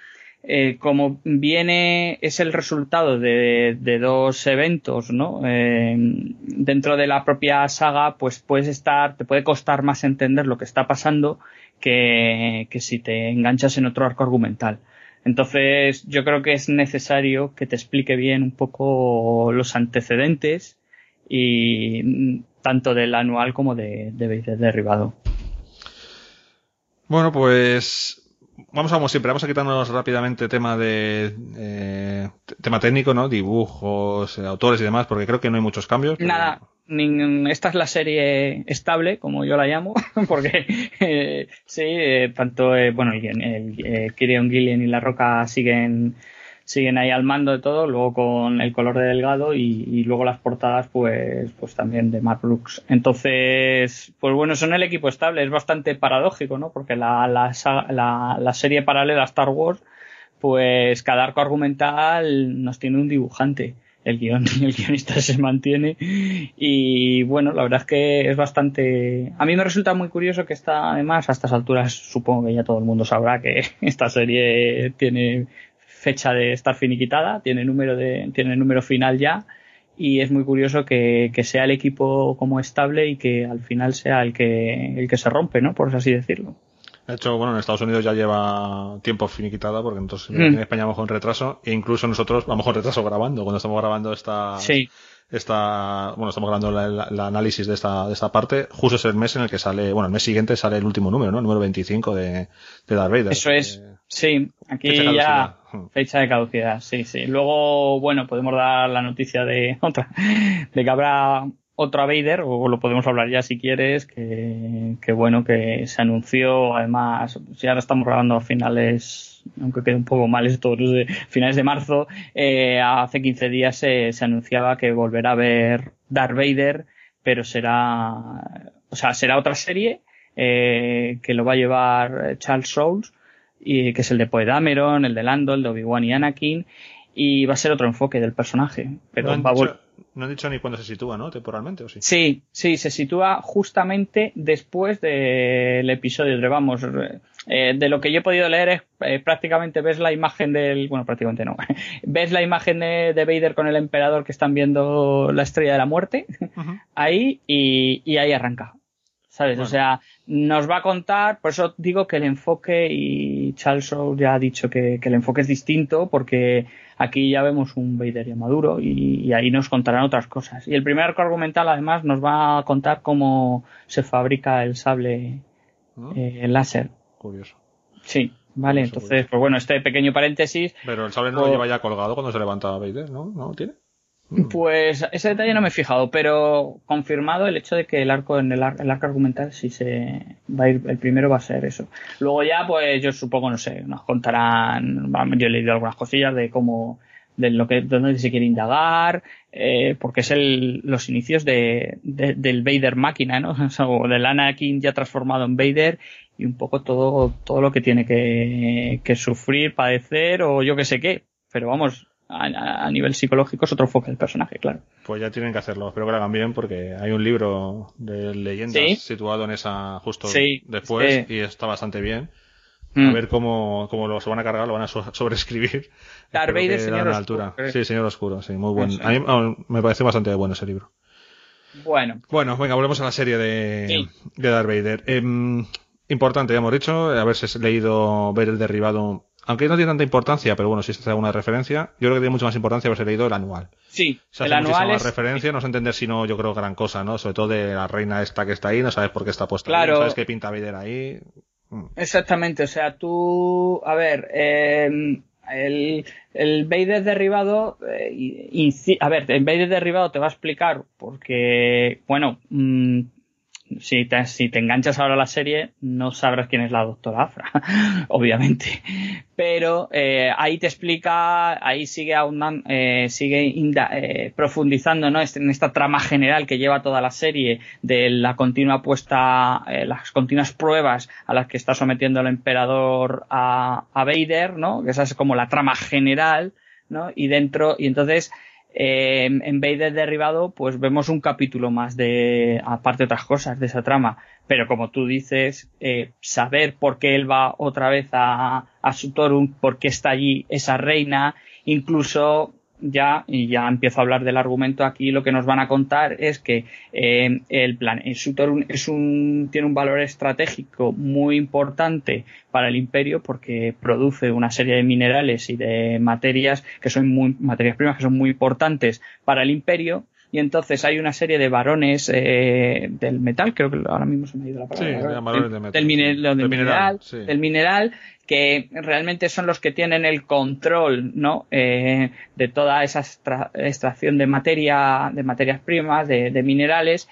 C: eh, como viene, es el resultado de, dos eventos, ¿no? Eh, dentro de la propia saga, pues puedes estar, te puede costar más entender lo que está pasando que, si te enganchas en otro arco argumental. Entonces, yo creo que es necesario que te explique bien un poco los antecedentes y tanto del anual como de, de derribado.
B: Bueno, pues vamos a siempre, vamos a quitarnos rápidamente tema de eh, tema técnico, ¿no? Dibujos, eh, autores y demás, porque creo que no hay muchos cambios.
C: Nada, esta es la serie estable, como yo la llamo, porque eh, sí, eh, tanto bueno, el, el, Kirion Gillian y La Roca siguen siguen ahí al mando de todo, luego con el color de delgado y, luego las portadas pues, pues también de Mark Brooks. Entonces, pues bueno, son el equipo estable, es bastante paradójico, ¿no? Porque la, la, la, la serie paralela Star Wars, pues cada arco argumental nos tiene un dibujante. El, guion, el guionista se mantiene y bueno, la verdad es que es bastante... A mí me resulta muy curioso que está, además, a estas alturas supongo que ya todo el mundo sabrá que esta serie tiene fecha de estar finiquitada, tiene número de, tiene número final ya y es muy curioso que, sea el equipo como estable y que al final sea el que, el que se rompe, ¿no? Por así decirlo.
B: De hecho, bueno, en Estados Unidos ya lleva tiempo finiquitada porque entonces mm. en España vamos con retraso e incluso nosotros vamos con retraso grabando. Cuando estamos grabando esta,
C: sí
B: esta, bueno, estamos grabando el análisis de esta, de esta parte, justo es el mes en el que sale, bueno, el mes siguiente sale el último número, ¿no? El número 25 de, de Darth Vader.
C: Eso es, eh, sí, aquí ya fecha de caducidad, sí, sí. Luego, bueno, podemos dar la noticia de otra, de que habrá otra Vader, o lo podemos hablar ya si quieres, que, que bueno, que se anunció, además, si ahora estamos grabando a finales, aunque quede un poco mal esto, de finales de marzo, eh, hace 15 días se, se anunciaba que volverá a ver Darth Vader, pero será, o sea, será otra serie, eh, que lo va a llevar Charles Souls, y que es el de Poe Dameron, el de Lando, el de Obi-Wan y Anakin, y va a ser otro enfoque del personaje. Pero
B: no
C: va
B: dicho, no han dicho ni cuándo se sitúa, ¿no? Temporalmente, ¿o sí?
C: Sí, sí, se sitúa justamente después del episodio vamos, eh, de lo que yo he podido leer es eh, prácticamente ves la imagen del, bueno, prácticamente no, ves la imagen de, Vader con el emperador que están viendo la estrella de la muerte, ahí y, y ahí arranca. ¿Sabes? O sea, nos va a contar, por eso digo que el enfoque, y Charles ya ha dicho que, el enfoque es distinto, porque aquí ya vemos un Vader ya maduro y, ahí nos contarán otras cosas. Y el primer arco argumental, además, nos va a contar cómo se fabrica el sable ah. eh, láser.
B: Curioso.
C: Sí. Vale, entonces, pues bueno, este pequeño paréntesis.
B: Pero el sable no lo lleva ya colgado cuando se levanta Vader, ¿no? ¿No lo tiene?
C: Mm. Pues ese detalle no me he fijado, pero confirmado el hecho de que el arco en el, arco argumental sí se va a ir, el primero va a ser eso. Luego ya, pues yo supongo, no sé, nos contarán, yo he leído algunas cosillas de cómo de lo que donde se quiere indagar, eh, porque es el, los inicios de, del Vader máquina, ¿no? O del Anakin ya transformado en Vader y un poco todo, todo lo que tiene que, que sufrir, padecer o yo que sé qué. Pero vamos, a, nivel psicológico es otro enfoque del personaje, claro.
B: Pues ya tienen que hacerlo, espero que lo hagan bien porque hay un libro de leyendas situado en esa justo después y está bastante bien. A mm. ver cómo, cómo lo se van a cargar, lo van a sobreescribir.
C: Darth Vader, señor
B: altura. Sí, señor oscuro, sí, muy bueno. A mí me parece bastante bueno ese libro.
C: Bueno.
B: Bueno, venga, volvemos a la serie de, de Darth Vader. Em, importante, ya hemos dicho, haberse leído ver el derribado aunque no tiene tanta importancia, pero bueno, si se hace alguna referencia, yo creo que tiene mucha más importancia haberse leído el anual.
C: Sí,
B: el anual es... referencia, no sé entender si no, yo creo gran cosa, ¿no? Sobre todo de la reina esta que está ahí, no sabes por qué está puesta
C: claro.
B: ahí, no sabes qué pinta Vader ahí.
C: Mm. Exactamente, o sea, tú, a ver, eh, el, el Vader derribado, eh, a ver, el Vader derribado te va a explicar porque, bueno, mm, si te, si te enganchas ahora a la serie, no sabrás quién es la doctora Afra, obviamente. Pero eh, ahí te explica, ahí sigue eh, sigue eh, profundizando ¿no? en esta trama general que lleva toda la serie de la continua puesta, eh, las continuas pruebas a las que está sometiendo el emperador a, a Vader, ¿no? Esa es como la trama general, ¿no? Y dentro, y entonces eh, en Vader derribado, pues vemos un capítulo más de, aparte de otras cosas, de esa trama. Pero como tú dices, eh, saber por qué él va otra vez a, a Sutorum, por qué está allí esa reina, incluso ya, y ya empiezo a hablar del argumento aquí, lo que nos van a contar es que eh, el plan Sutorum es un, tiene un valor estratégico muy importante para el imperio porque produce una serie de minerales y de materias que son muy, materias primas que son muy importantes para el imperio y entonces hay una serie de varones eh, del metal, creo que ahora mismo se me ha ido la palabra. del, del, mineral, del mineral que realmente son los que tienen el control ¿no? Eh, de toda esa extracción de materia, de materias primas, de, minerales,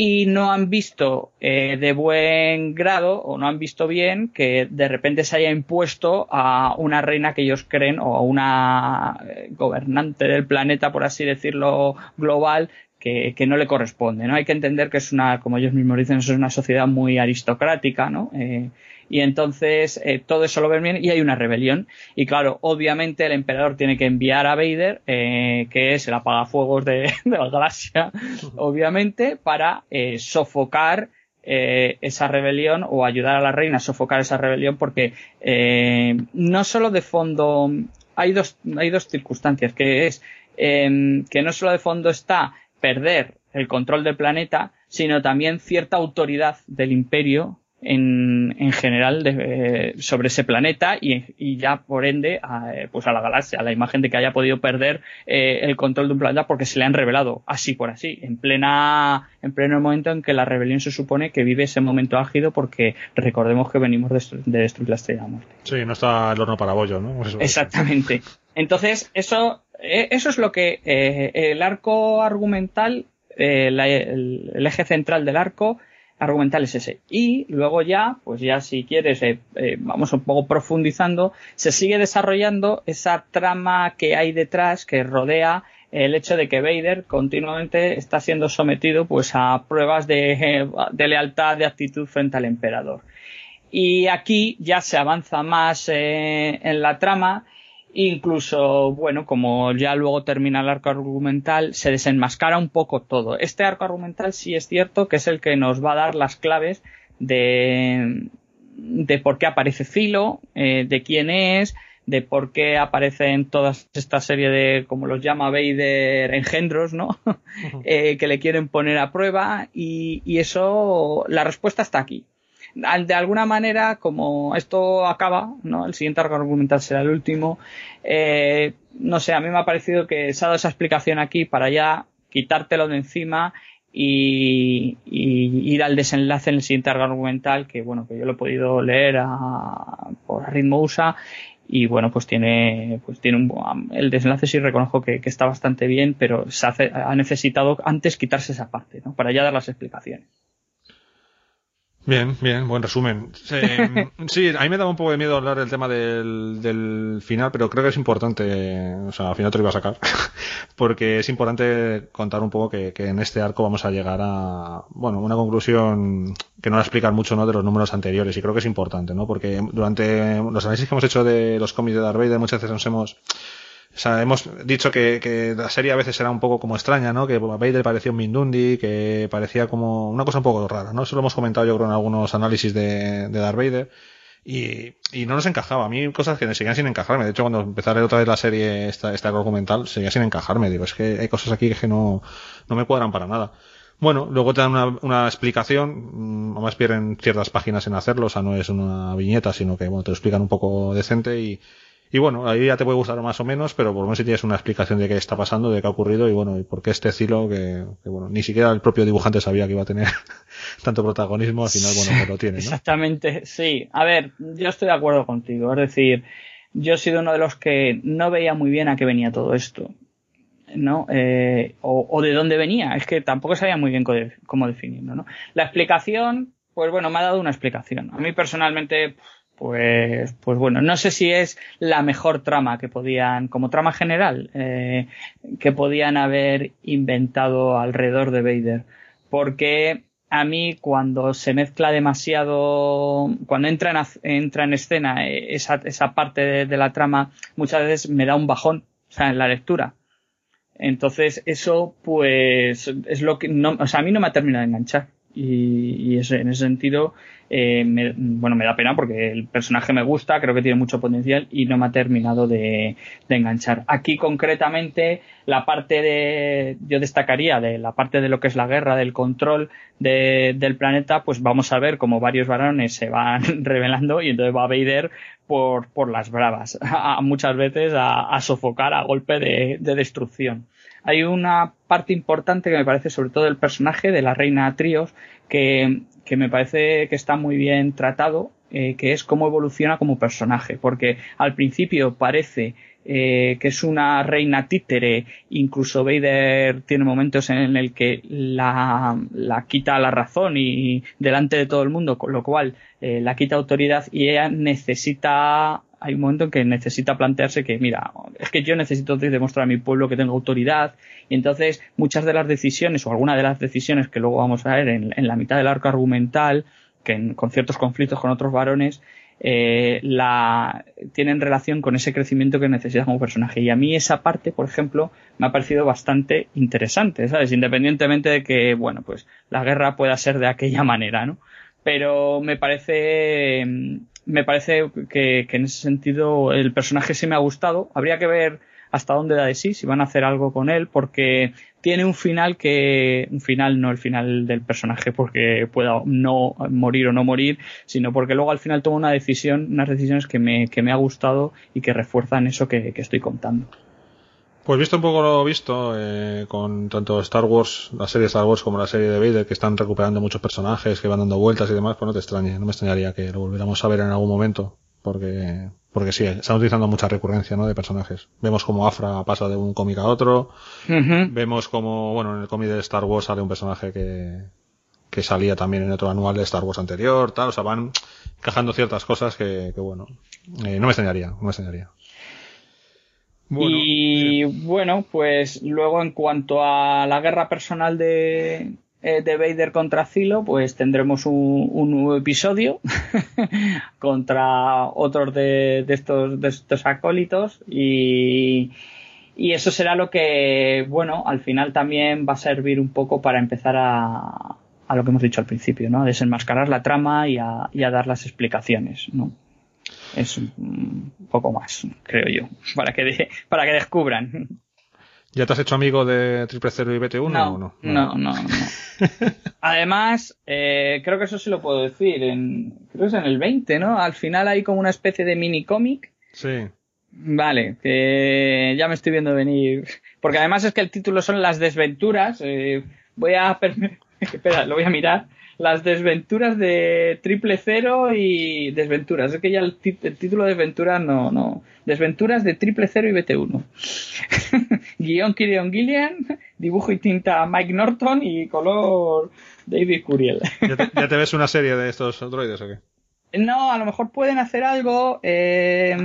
C: y no han visto eh, de buen grado o no han visto bien que de repente se haya impuesto a una reina que ellos creen o a una eh, gobernante del planeta, por así decirlo, global, que, que, no le corresponde, ¿no? Hay que entender que es una, como ellos mismos dicen, es una sociedad muy aristocrática, ¿no? Eh, y entonces eh, todo eso lo ven bien y hay una rebelión. Y claro, obviamente el emperador tiene que enviar a Vader, eh, que es el apagafuegos de, de la galaxia, obviamente, para eh, sofocar eh, esa rebelión o ayudar a la reina a sofocar esa rebelión porque eh, no solo de fondo hay dos hay dos circunstancias que es em, que no solo de fondo está perder el control del planeta sino también cierta autoridad del imperio en, en general de, sobre ese planeta y, y, ya por ende a, pues a la galaxia, a la imagen de que haya podido perder eh, el control de un planeta porque se le han revelado así por así, en plena en pleno momento en que la rebelión se supone que vive ese momento álgido porque recordemos que venimos de, de destruir la estrella de muerte.
B: Sí, no está el horno para bollo, ¿no?
C: Exactamente. Entonces, eso, eh, eso es lo que eh, el arco argumental, eh, la, el, el eje central del arco argumental es ese. Y luego ya, pues ya si quieres, eh, eh, vamos un poco profundizando, se sigue desarrollando esa trama que hay detrás que rodea el hecho de que Vader continuamente está siendo sometido pues a pruebas de, de lealtad, de actitud frente al emperador. Y aquí ya se avanza más eh, en la trama Incluso, bueno, como ya luego termina el arco argumental, se desenmascara un poco todo. Este arco argumental sí es cierto que es el que nos va a dar las claves de, de por qué aparece Filo, eh, de quién es, de por qué aparece en toda esta serie de, como los llama Vader, engendros, ¿no? eh, que le quieren poner a prueba y, y eso, la respuesta está aquí de alguna manera, como esto acaba, ¿no? El siguiente arco argumental será el último. Eh, no sé, a mí me ha parecido que se ha dado esa explicación aquí para ya quitártelo de encima y, ir al desenlace en el siguiente arco argumental que bueno que yo lo he podido leer por ritmo USA y bueno pues tiene pues tiene un el desenlace sí reconozco que, que está bastante bien pero se ha necesitado antes quitarse esa parte ¿no? para ya dar las explicaciones
B: Bien, bien, buen resumen. sí, a mí me daba un poco de miedo hablar del tema del, del final, pero creo que es importante, o sea, al final te lo iba a sacar, porque es importante contar un poco que, que en este arco vamos a llegar a, bueno, una conclusión que no va a explicar mucho, ¿no? De los números anteriores, y creo que es importante, ¿no? Porque durante los análisis que hemos hecho de los cómics de Darth Vader muchas veces nos hemos o sea, hemos dicho que, que, la serie a veces era un poco como extraña, ¿no? Que Vader parecía un Mindundi, que parecía como una cosa un poco rara, ¿no? Eso lo hemos comentado yo creo en algunos análisis de, de Darth Vader. Y, y, no nos encajaba. A mí cosas que seguían sin encajarme. De hecho, cuando empezaré otra vez la serie, esta, esta documental, seguía sin encajarme. Digo, es que hay cosas aquí que no, no me cuadran para nada. Bueno, luego te dan una, una explicación, mm, más pierden ciertas páginas en hacerlo, o sea, no es una viñeta, sino que bueno, te lo explican un poco decente y, y bueno, ahí ya te puede gustar más o menos, pero por lo menos si tienes una explicación de qué está pasando, de qué ha ocurrido y bueno, y por qué este estilo que, que bueno, ni siquiera el propio dibujante sabía que iba a tener tanto protagonismo, al final, bueno, pues lo tiene, ¿no?
C: Exactamente, sí. A ver, yo estoy de acuerdo contigo. Es decir, yo he sido uno de los que no veía muy bien a qué venía todo esto. ¿no? Eh, o, o, de dónde venía. Es que tampoco sabía muy bien cómo definirlo, ¿no? La explicación, pues bueno, me ha dado una explicación. A mí personalmente, pues, pues bueno, no sé si es la mejor trama que podían, como trama general, eh, que podían haber inventado alrededor de Vader. Porque a mí cuando se mezcla demasiado, cuando entra en, entra en escena esa, esa parte de, de, la trama, muchas veces me da un bajón, o sea, en la lectura. Entonces eso, pues, es lo que no, o sea, a mí no me ha terminado de enganchar. Y, y eso, en ese sentido, eh, bueno, me da pena porque el personaje me gusta, creo que tiene mucho potencial y no me ha terminado de, enganchar. Aquí concretamente la parte de, yo destacaría de la parte de lo que es la guerra, del control de, del planeta, pues vamos a ver como varios varones se van revelando y entonces va Vader por, por las bravas, muchas veces a, sofocar a golpe de, de destrucción hay una parte importante que me parece sobre todo el personaje de la reina Trios que, que me parece que está muy bien tratado, eh, que es cómo evoluciona como personaje, porque al principio parece eh, que es una reina títere, incluso Vader tiene momentos en el que la, la quita la razón y, delante de todo el mundo, con lo cual eh, la quita autoridad y ella necesita hay un momento en que necesita plantearse que, mira, es que yo necesito demostrar a mi pueblo que tengo autoridad, y entonces muchas de las decisiones, o alguna de las decisiones que luego vamos a ver en, la mitad del arco argumental, que en, con ciertos conflictos con otros varones, eh, la, tienen relación con ese crecimiento que necesita como personaje. Y a mí esa parte, por ejemplo, me ha parecido bastante interesante, ¿sabes? Independientemente de que, bueno, pues la guerra pueda ser de aquella manera, ¿no? Pero me parece me parece que, que, en ese sentido el personaje sí me ha gustado. Habría que ver hasta dónde da de sí, si van a hacer algo con él, porque tiene un final que, un final no el final del personaje porque pueda no morir o no morir, sino porque luego al final toma una decisión, unas decisiones que me, que me ha gustado y que refuerzan eso que, que estoy contando.
B: Pues visto un poco lo visto, eh, con tanto Star Wars, la serie Star Wars como la serie de Vader, que están recuperando muchos personajes, que van dando vueltas y demás, pues no te extrañe, no me extrañaría que lo volviéramos a ver en algún momento, porque, porque sí, están utilizando mucha recurrencia, ¿no? De personajes. Vemos como Afra pasa de un cómic a otro, uh -huh. vemos como, bueno, en el cómic de Star Wars sale un personaje que, que salía también en otro anual de Star Wars anterior, tal, o sea, van encajando ciertas cosas que, que bueno, eh, no me extrañaría, no me extrañaría.
C: Bueno, y sí. bueno, pues luego en cuanto a la guerra personal de, eh, de Vader contra Zilo, pues tendremos un, un nuevo episodio contra otros de, de, estos, de estos acólitos y, y eso será lo que, bueno, al final también va a servir un poco para empezar a, a lo que hemos dicho al principio, ¿no? A desenmascarar la trama y a, y a dar las explicaciones, ¿no? Es un poco más, creo yo, para que, de, para que descubran.
B: ¿Ya te has hecho amigo de Triple Cero y BT1
C: no,
B: o no?
C: No, no, no. Además, eh, creo que eso sí lo puedo decir, en, creo que es en el 20, ¿no? Al final hay como una especie de mini cómic.
B: Sí.
C: Vale, que ya me estoy viendo venir. Porque además es que el título son Las desventuras. Eh, voy a... Espera, lo voy a mirar las desventuras de triple cero y desventuras. Es que ya el, el título de desventuras no, no. Desventuras de triple cero y BT1. guion Kirion Gillian, dibujo y tinta Mike Norton y color David Curiel.
B: ¿Ya te, ves una serie de estos droides o qué?
C: No, a lo mejor pueden hacer algo. Eh,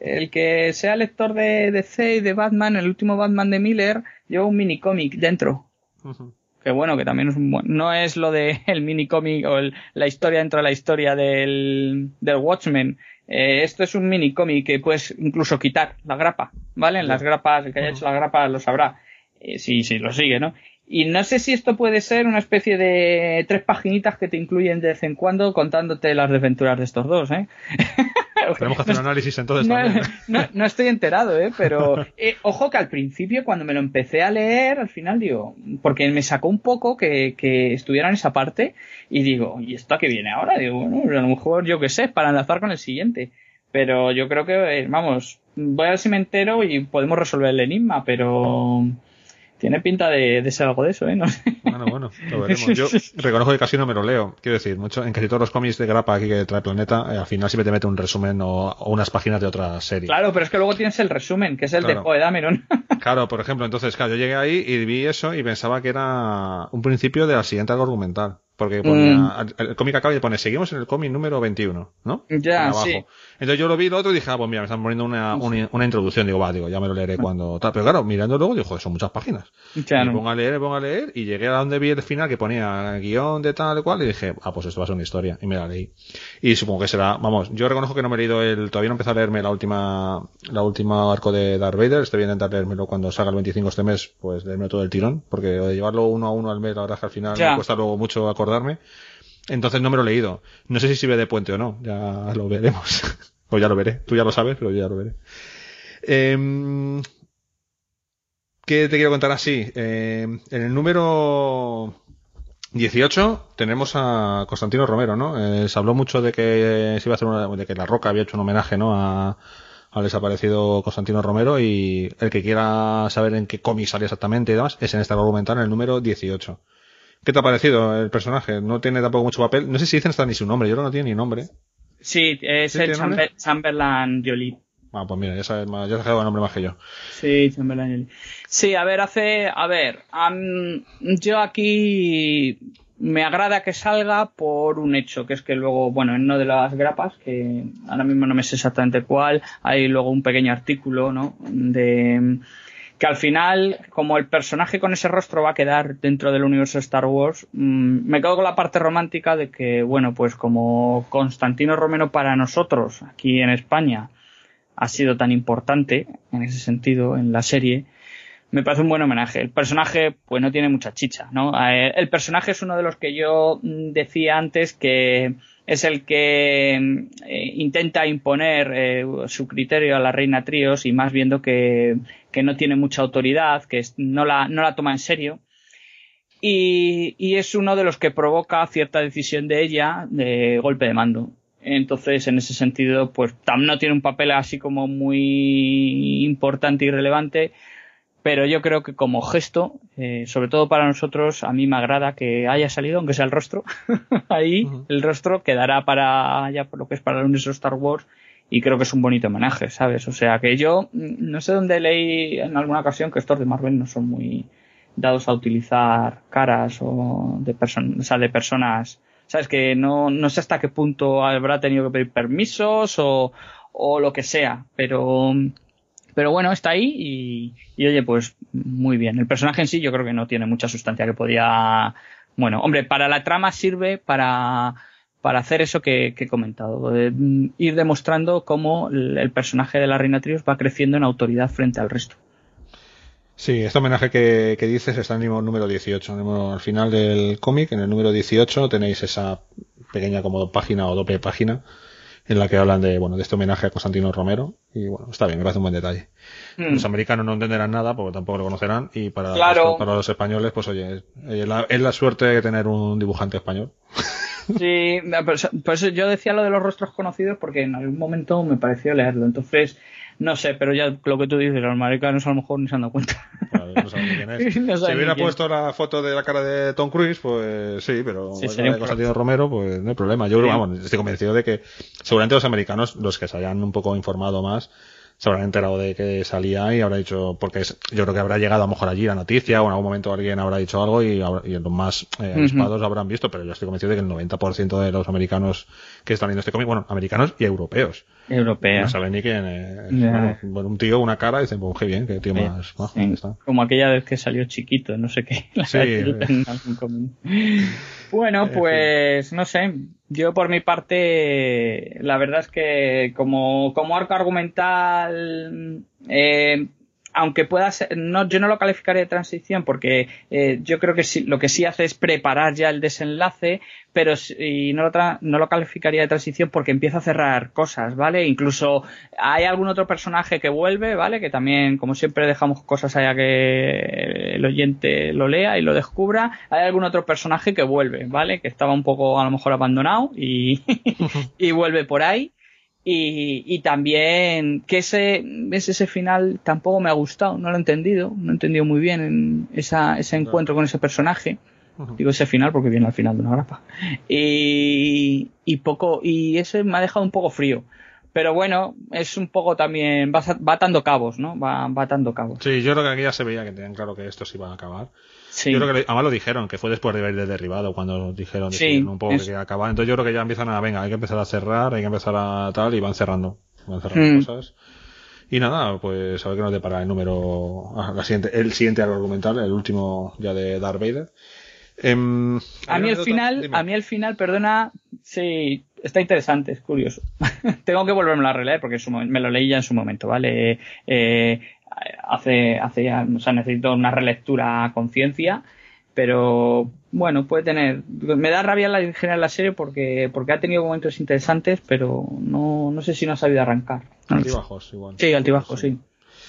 C: el que sea lector de DC y de Batman, el último Batman de Miller, lleva un mini cómic dentro. Que bueno, que también es un buen... No es lo de el mini cómic o la historia dentro de la historia del, del Watchmen. Eh, esto es un mini cómic que puedes incluso quitar la grapa, ¿vale? En las grapas, el que haya hecho la grapa lo sabrá. Eh, si, si lo sigue, ¿no? Y no sé si esto puede ser una especie de tres paginitas que te incluyen de vez en cuando contándote las desventuras de estos dos, ¿eh?
B: Tenemos que hacer un análisis entonces
C: no,
B: también.
C: No, no, estoy enterado, ¿eh? Pero eh, ojo que al principio cuando me lo empecé a leer, al final digo, porque me sacó un poco que, que estuviera en esa parte y digo, ¿y esto a qué viene ahora? Digo, bueno, a lo mejor yo qué sé, para enlazar con el siguiente. Pero yo creo que, vamos, voy a ver si me entero y podemos resolver el enigma, pero tiene pinta de, ser algo de eso, ¿eh? No sé.
B: Bueno, bueno, lo veremos. Yo reconozco que casi no me lo leo. Quiero decir, mucho, en casi todos los cómics de grapa aquí que trae Planeta, eh, al final siempre te mete un resumen o, unas páginas de otra serie.
C: Claro, pero es que luego tienes el resumen, que es el de Poe Dameron.
B: claro, por ejemplo, entonces, claro, yo llegué ahí y vi eso y pensaba que era un principio de la siguiente algo argumental. Porque ponía, mm. el cómic acaba y pone, seguimos en el cómic número 21, ¿no?
C: Ya, sí.
B: Entonces yo lo vi lo otro y dije, ah, pues mira, me están poniendo una, una, introducción. Digo, va, digo, ya me lo leeré cuando tal. Pero claro, mirando luego, digo, joder, son muchas páginas. y pongo a leer, pongo a leer, y llegué a donde vi el final que ponía guion de tal y cual, y dije, ah, pues esto va a ser una historia. Y me la leí. Y supongo que será, vamos, yo reconozco que no me he leído el, todavía no empecé a leerme la última, la última arco de Darth Vader. Estoy bien intentar leérmelo cuando salga el 25 este mes, pues leerme todo el tirón, porque llevarlo uno a uno al mes, la verdad es que al final me cuesta luego mucho acordarme. Entonces no me lo he leído. No sé si sirve de puente o no, ya lo veremos. o ya lo veré. Tú ya lo sabes, pero yo ya lo veré. Em, ¿Qué te quiero contar así? Em, en el número 18 tenemos a Constantino Romero, ¿no? Eh, se habló mucho de que se iba a hacer una, de que La Roca había hecho un homenaje, ¿no? A, al desaparecido Constantino Romero y el que quiera saber en qué cómic sale exactamente y demás es en este argumental en el número 18. ¿Qué te ha parecido el personaje? No tiene tampoco mucho papel. No sé si dicen hasta ni su nombre. Yo creo que no tiene ni nombre.
C: Sí, es el Chamberlain Jolie.
B: Ah, pues mira, ya sabes más, ya dejado el nombre más que yo.
C: Sí, Chamberlain Jolie. Sí, a ver, hace, a ver, yo aquí me agrada que salga por un hecho, que es que luego, bueno, en uno de las grapas, que ahora mismo no me sé exactamente cuál, hay luego un pequeño artículo, ¿no? De que al final, como el personaje con ese rostro va a quedar dentro del universo Star Wars, mm, me quedo con la parte romántica de que, bueno, pues como Constantino Romero para nosotros aquí en España ha sido tan importante en ese sentido en la serie, me parece un buen homenaje. El personaje, pues no tiene mucha chicha, ¿no? Eh, el personaje es uno de los que yo mm, decía antes que es el que eh, intenta imponer eh, su criterio a la reina Tríos y más viendo que, no tiene mucha autoridad, que no la, no la toma en serio. Y, y, es uno de los que provoca cierta decisión de ella de golpe de mando. Entonces, en ese sentido, pues Tam no tiene un papel así como muy importante y relevante, pero yo creo que como gesto, eh, sobre todo para nosotros, a mí me agrada que haya salido, aunque sea el rostro, ahí el rostro quedará para ya por lo que es para el universo Star Wars y creo que es un bonito homenaje, ¿sabes? O sea que yo mm, no sé dónde leí en alguna ocasión que estos de Marvel no son muy dados a utilizar caras o de personas, o sea, de personas, ¿sabes? Que no, no sé hasta qué punto habrá tenido que pedir permisos o, o lo que sea, pero pero bueno, está ahí y, oye, pues muy bien. El personaje en sí yo creo que no tiene mucha sustancia que podía... Bueno, hombre, para la trama sirve para, para hacer eso que, he comentado, de ir demostrando cómo el personaje de la Reina Trios va creciendo en autoridad frente al resto.
B: Sí, este homenaje que, dices está en el número 18. Al final del cómic, en el número 18, tenéis esa pequeña como página o doble página en la que hablan de, bueno, de este homenaje a Constantino Romero. Y bueno, está bien, me parece un buen detalle. Hmm. Los americanos no entenderán nada porque tampoco lo conocerán. Y para, para los españoles, pues oye, es, la, es la suerte de tener un dibujante español.
C: Sí, pues yo decía lo de los rostros conocidos porque en algún momento me pareció leerlo. Entonces, no sé, pero ya lo que tú dices, los americanos a lo mejor ni se han dado cuenta. no saben quién es.
B: si hubiera puesto la foto de la cara de Tom Cruise, pues sí, pero sí, de Constantino Romero, pues no hay problema. Yo vamos, estoy convencido de que seguramente los americanos, los que se hayan un poco informado más, se habrán enterado de que salía y habrá dicho, porque yo creo que habrá llegado a lo mejor allí la noticia o en algún momento alguien habrá dicho algo y, los más eh, avispados habrán visto, pero yo estoy convencido de que el 90% de los americanos que están viendo este cómic, bueno, americanos y europeos.
C: Europeos.
B: No saben ni quién es. Bueno, un tío, una cara, y dicen, pues qué bien, qué tío más
C: Como aquella vez que salió chiquito, no sé qué. Sí. bueno, pues, no sé. Yo por mi parte, la verdad es que como, como arco argumental, eh, aunque pueda ser, no, yo no lo calificaría de transición porque eh, yo creo que sí, lo que sí hace es preparar ya el desenlace, pero y no, lo no lo calificaría de transición porque empieza a cerrar cosas, ¿vale? Incluso hay algún otro personaje que vuelve, ¿vale? Que también, como siempre, dejamos cosas allá que el oyente lo lea y lo descubra. Hay algún otro personaje que vuelve, ¿vale? Que estaba un poco a lo mejor abandonado y, y vuelve por ahí. Y, y, también que ese, ese final tampoco me ha gustado, no lo he entendido, no he entendido muy bien en esa, ese encuentro con ese personaje. Digo ese final porque viene al final de una grapa. Y, y poco, y ese me ha dejado un poco frío. Pero bueno, es un poco también, va, va atando cabos, ¿no? Va, va atando cabos.
B: Sí, yo creo que aquí ya se veía que tenían claro que esto se iba a acabar. Yo creo que además lo dijeron, que fue después de haber derribado, cuando dijeron, un poco que acababa. Entonces yo creo que ya empiezan a, venga, hay que empezar a cerrar, hay que empezar a tal, y van cerrando, van cerrando mm. cosas. Y nada, pues a ver qué nos depara el número, ah, la siguiente, el siguiente argumental, el último ya de Darth Vader.
C: Em, a mí el final, a mí el final, perdona, sí, está interesante, es curioso. Tengo que volverme a releer porque me lo leí ya en su momento, ¿vale? Eh, hace, hace ya, o sea, necesito una relectura a conciencia, pero bueno, puede tener, me da rabia la general la serie porque, porque ha tenido momentos interesantes, pero no, no sé si no ha sabido arrancar.
B: Altibajos, igual.
C: Sí, altibajos, sí.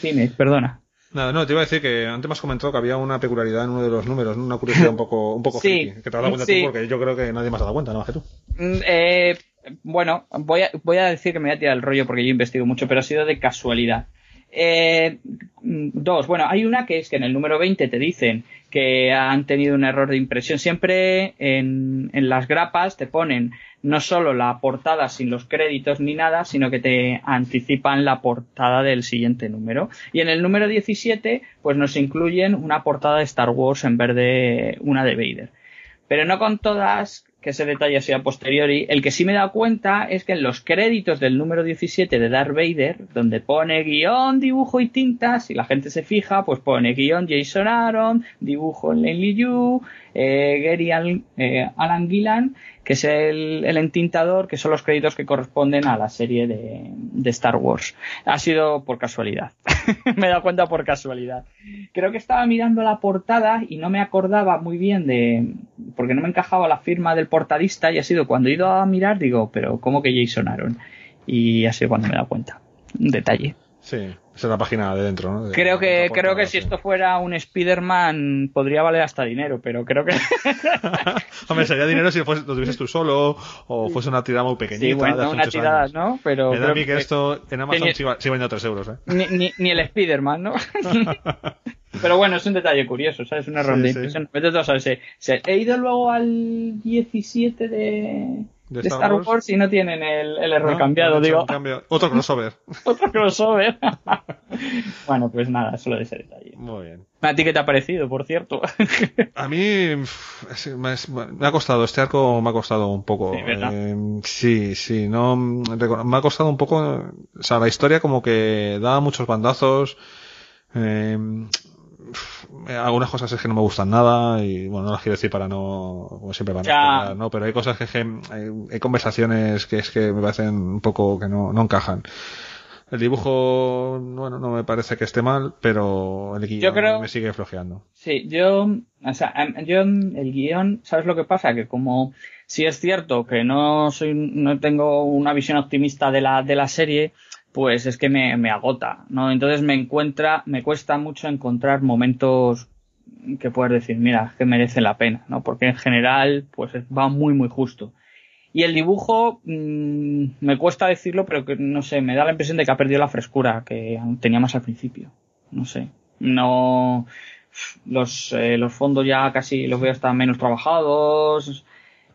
C: Dime, perdona.
B: Nada, no, te iba a decir que antes me has comentado que había una peculiaridad en uno de los números, una curiosidad un poco, un poco sí, que te has dado cuenta tú porque yo creo que nadie más ha dado cuenta, ¿no? Más que tú.
C: Mm, eh, bueno, voy a, voy a decir que me voy a tirar el rollo porque yo investigo mucho, pero ha sido de casualidad. Eh, dos, bueno, hay una que es que en el número 20 te dicen que han tenido un error de impresión. Siempre en, en las grapas te ponen no solo la portada sin los créditos ni nada, sino que te anticipan la portada del siguiente número. Y en el número 17, pues nos incluyen una portada de Star Wars en vez de una de Vader. Pero no con todas que ese detalle sea posteriori. El que sí me he dado cuenta es que en los créditos del número 17 de Darth Vader, donde pone guion, dibujo y tintas, si la gente se fija, pues pone guion Jason Aaron, dibujo Lenny Yu, eh, Gary eh, Alan Gillan, que es el, entintador, que son los créditos que corresponden a la serie de, Star Wars. Ha sido por casualidad. me he dado cuenta por casualidad. Creo que estaba mirando la portada y no me acordaba muy bien de, porque no me encajaba la firma del portadista y ha sido cuando he ido a mirar, digo, pero ¿cómo que Jason Aaron? Y ha sido cuando me he dado cuenta. Un detalle.
B: Sí, esa es la página de dentro, ¿no?
C: creo que, creo que si esto fuera un Spider-Man podría valer hasta dinero, pero creo que...
B: Hombre, sería dinero si lo tuvieses tú solo o fuese una tirada muy pequeñita.
C: Sí, bueno, una tirada, ¿no? Pero...
B: Me da a mí que, esto en Amazon sí, vende a 3 euros, ¿eh?
C: Ni, ni, ni el Spider-Man, ¿no? pero bueno, es un detalle curioso, ¿sabes? Una ronda de impresión. He ido luego al 17 de de Star, Wars? y no tienen el, error cambiado, digo.
B: Otro crossover.
C: Otro crossover. bueno, pues nada, solo de ese detalle.
B: Muy bien.
C: ¿A ti qué te ha parecido, por cierto?
B: a mí me, ha costado, este arco me ha costado un poco. Sí, eh, sí, sí, no, me ha costado un poco, o sea, la historia como que daba muchos bandazos. Eh, algunas cosas es que no me gustan nada y bueno, no las quiero decir para no, como siempre van a ¿no? Pero hay cosas que, hay, conversaciones que es que me parecen un poco que no, no encajan. El dibujo, bueno, no me parece que esté mal, pero el guion me sigue flojeando.
C: Sí, yo, o sea, em, yo el guion, ¿sabes lo que pasa? Que como si es cierto que no soy, no tengo una visión optimista de la, de la serie, pues es que me, me agota, ¿no? Entonces me encuentra, me cuesta mucho encontrar momentos que puedes decir, mira, que merece la pena, ¿no? Porque en general, pues va muy, muy justo. Y el dibujo, mmm, me cuesta decirlo, pero que no sé, me da la impresión de que ha perdido la frescura que tenía más al principio. No sé. No, los, eh, los fondos ya casi los veo hasta menos trabajados.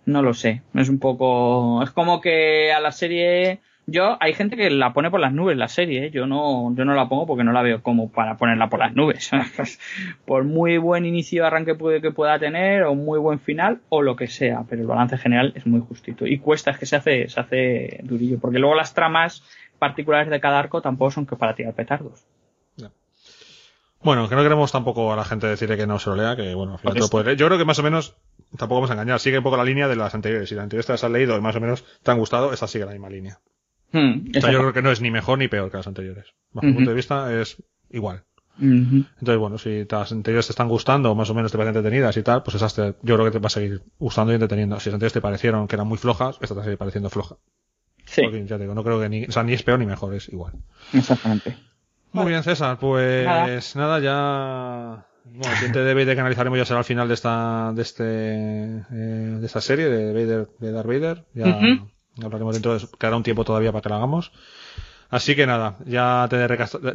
C: No lo sé. Es un poco, es como que a la serie Yo, hay gente que la pone por las nubes la serie, ¿eh? yo no, yo no la pongo porque no la veo como para ponerla por las nubes. por muy buen inicio de arranque puede que pueda tener, o muy buen final, o lo que sea, pero el balance general es muy justito. Y cuesta, es que se hace, se hace durillo, porque luego las tramas particulares de cada arco tampoco son que para tirar petardos.
B: Bueno, que no queremos tampoco a la gente decirle que no se lo lea, que bueno, al final lo puede leer. Yo creo que más o menos, tampoco vamos a engañar, sigue un poco la línea de las anteriores. Si las anteriores te las has leído y más o menos te han gustado, esta sigue la misma línea. Hmm, yo creo que no es ni mejor ni peor que las anteriores. Bajo mi punto de vista es igual. Entonces, bueno, si las anteriores te están gustando más o menos te parecen entretenidas y tal, pues esas yo creo que te va a seguir gustando y entreteniendo. Si las anteriores te parecieron que eran muy flojas, esta te va a seguir pareciendo floja.
C: Sí.
B: ya te digo, no creo que ni, o sea, ni es peor ni mejor, es igual.
C: Exactamente.
B: Muy bien, César, pues nada, ya bueno, el siguiente de que analizaremos ya será al final de esta de este eh, de esta serie de Vader de Darth Vader. Ya hablaremos dentro de quedará un tiempo todavía para que la hagamos. Así que nada, ya te,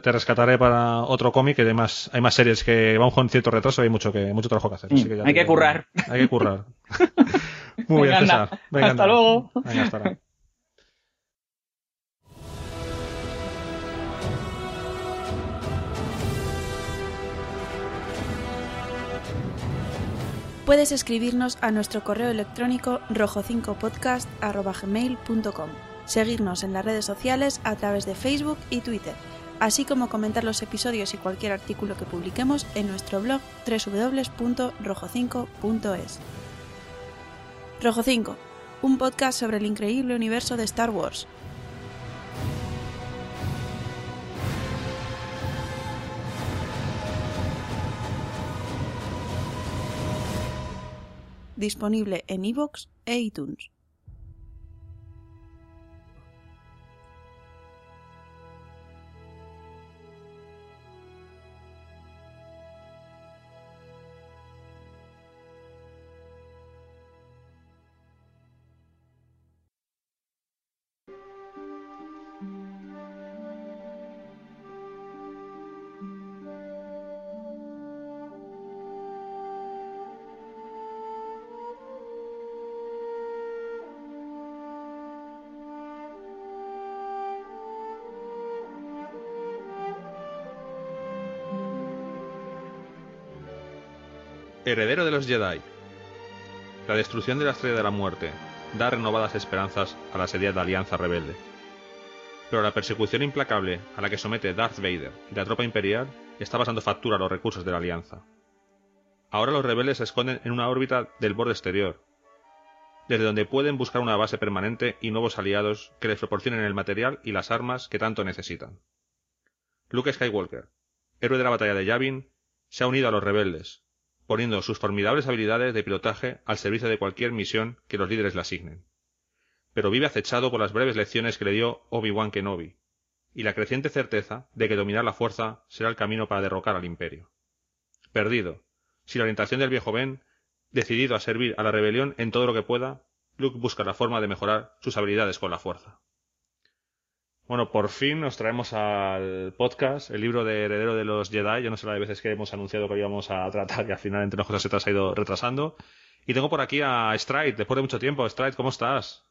B: te rescataré para otro cómic, que además hay más series que vamos con cierto retraso y hay mucho que mucho trabajo que hacer.
C: hay que currar.
B: Hay que currar. Muy bien, César.
C: Venga, hasta luego.
B: Venga, hasta luego.
A: Puedes escribirnos a nuestro correo electrónico rojo5podcast.gmail.com, seguirnos en las redes sociales a través de Facebook y Twitter, así como comentar los episodios y cualquier artículo que publiquemos en nuestro blog www.rojo5.es. Rojo 5, un podcast sobre el increíble universo de Star Wars, disponible en iVoox e iTunes.
B: Heredero de los Jedi. La destrucción de la Estrella de la Muerte da renovadas esperanzas a la asediada Alianza Rebelde. Pero la persecución implacable a la que somete Darth Vader y la tropa imperial está pasando factura a los recursos de la Alianza. Ahora los rebeldes se esconden en una órbita del borde exterior, desde donde pueden buscar una base permanente y nuevos aliados que les proporcionen el material y las armas que tanto necesitan. Luke Skywalker, héroe de la batalla de Yavin, se ha unido a los rebeldes, poniendo sus formidables habilidades de pilotaje al servicio de cualquier misión que los líderes le asignen. Pero vive acechado por las breves lecciones que le dio Obi-Wan Kenobi, y la creciente certeza de que dominar la fuerza será el camino para derrocar al imperio. Perdido, sin la orientación del viejo Ben, decidido a servir a la rebelión en todo lo que pueda, Luke busca la forma de mejorar sus habilidades con la fuerza. Bueno, por fin nos traemos al podcast el libro de Heredero de los Jedi. Yo no sé la de veces que hemos anunciado que íbamos a tratar y al final entre nosotros se ha ido retrasando. Y tengo por aquí a Stride, después de mucho tiempo. Stride, ¿cómo estás?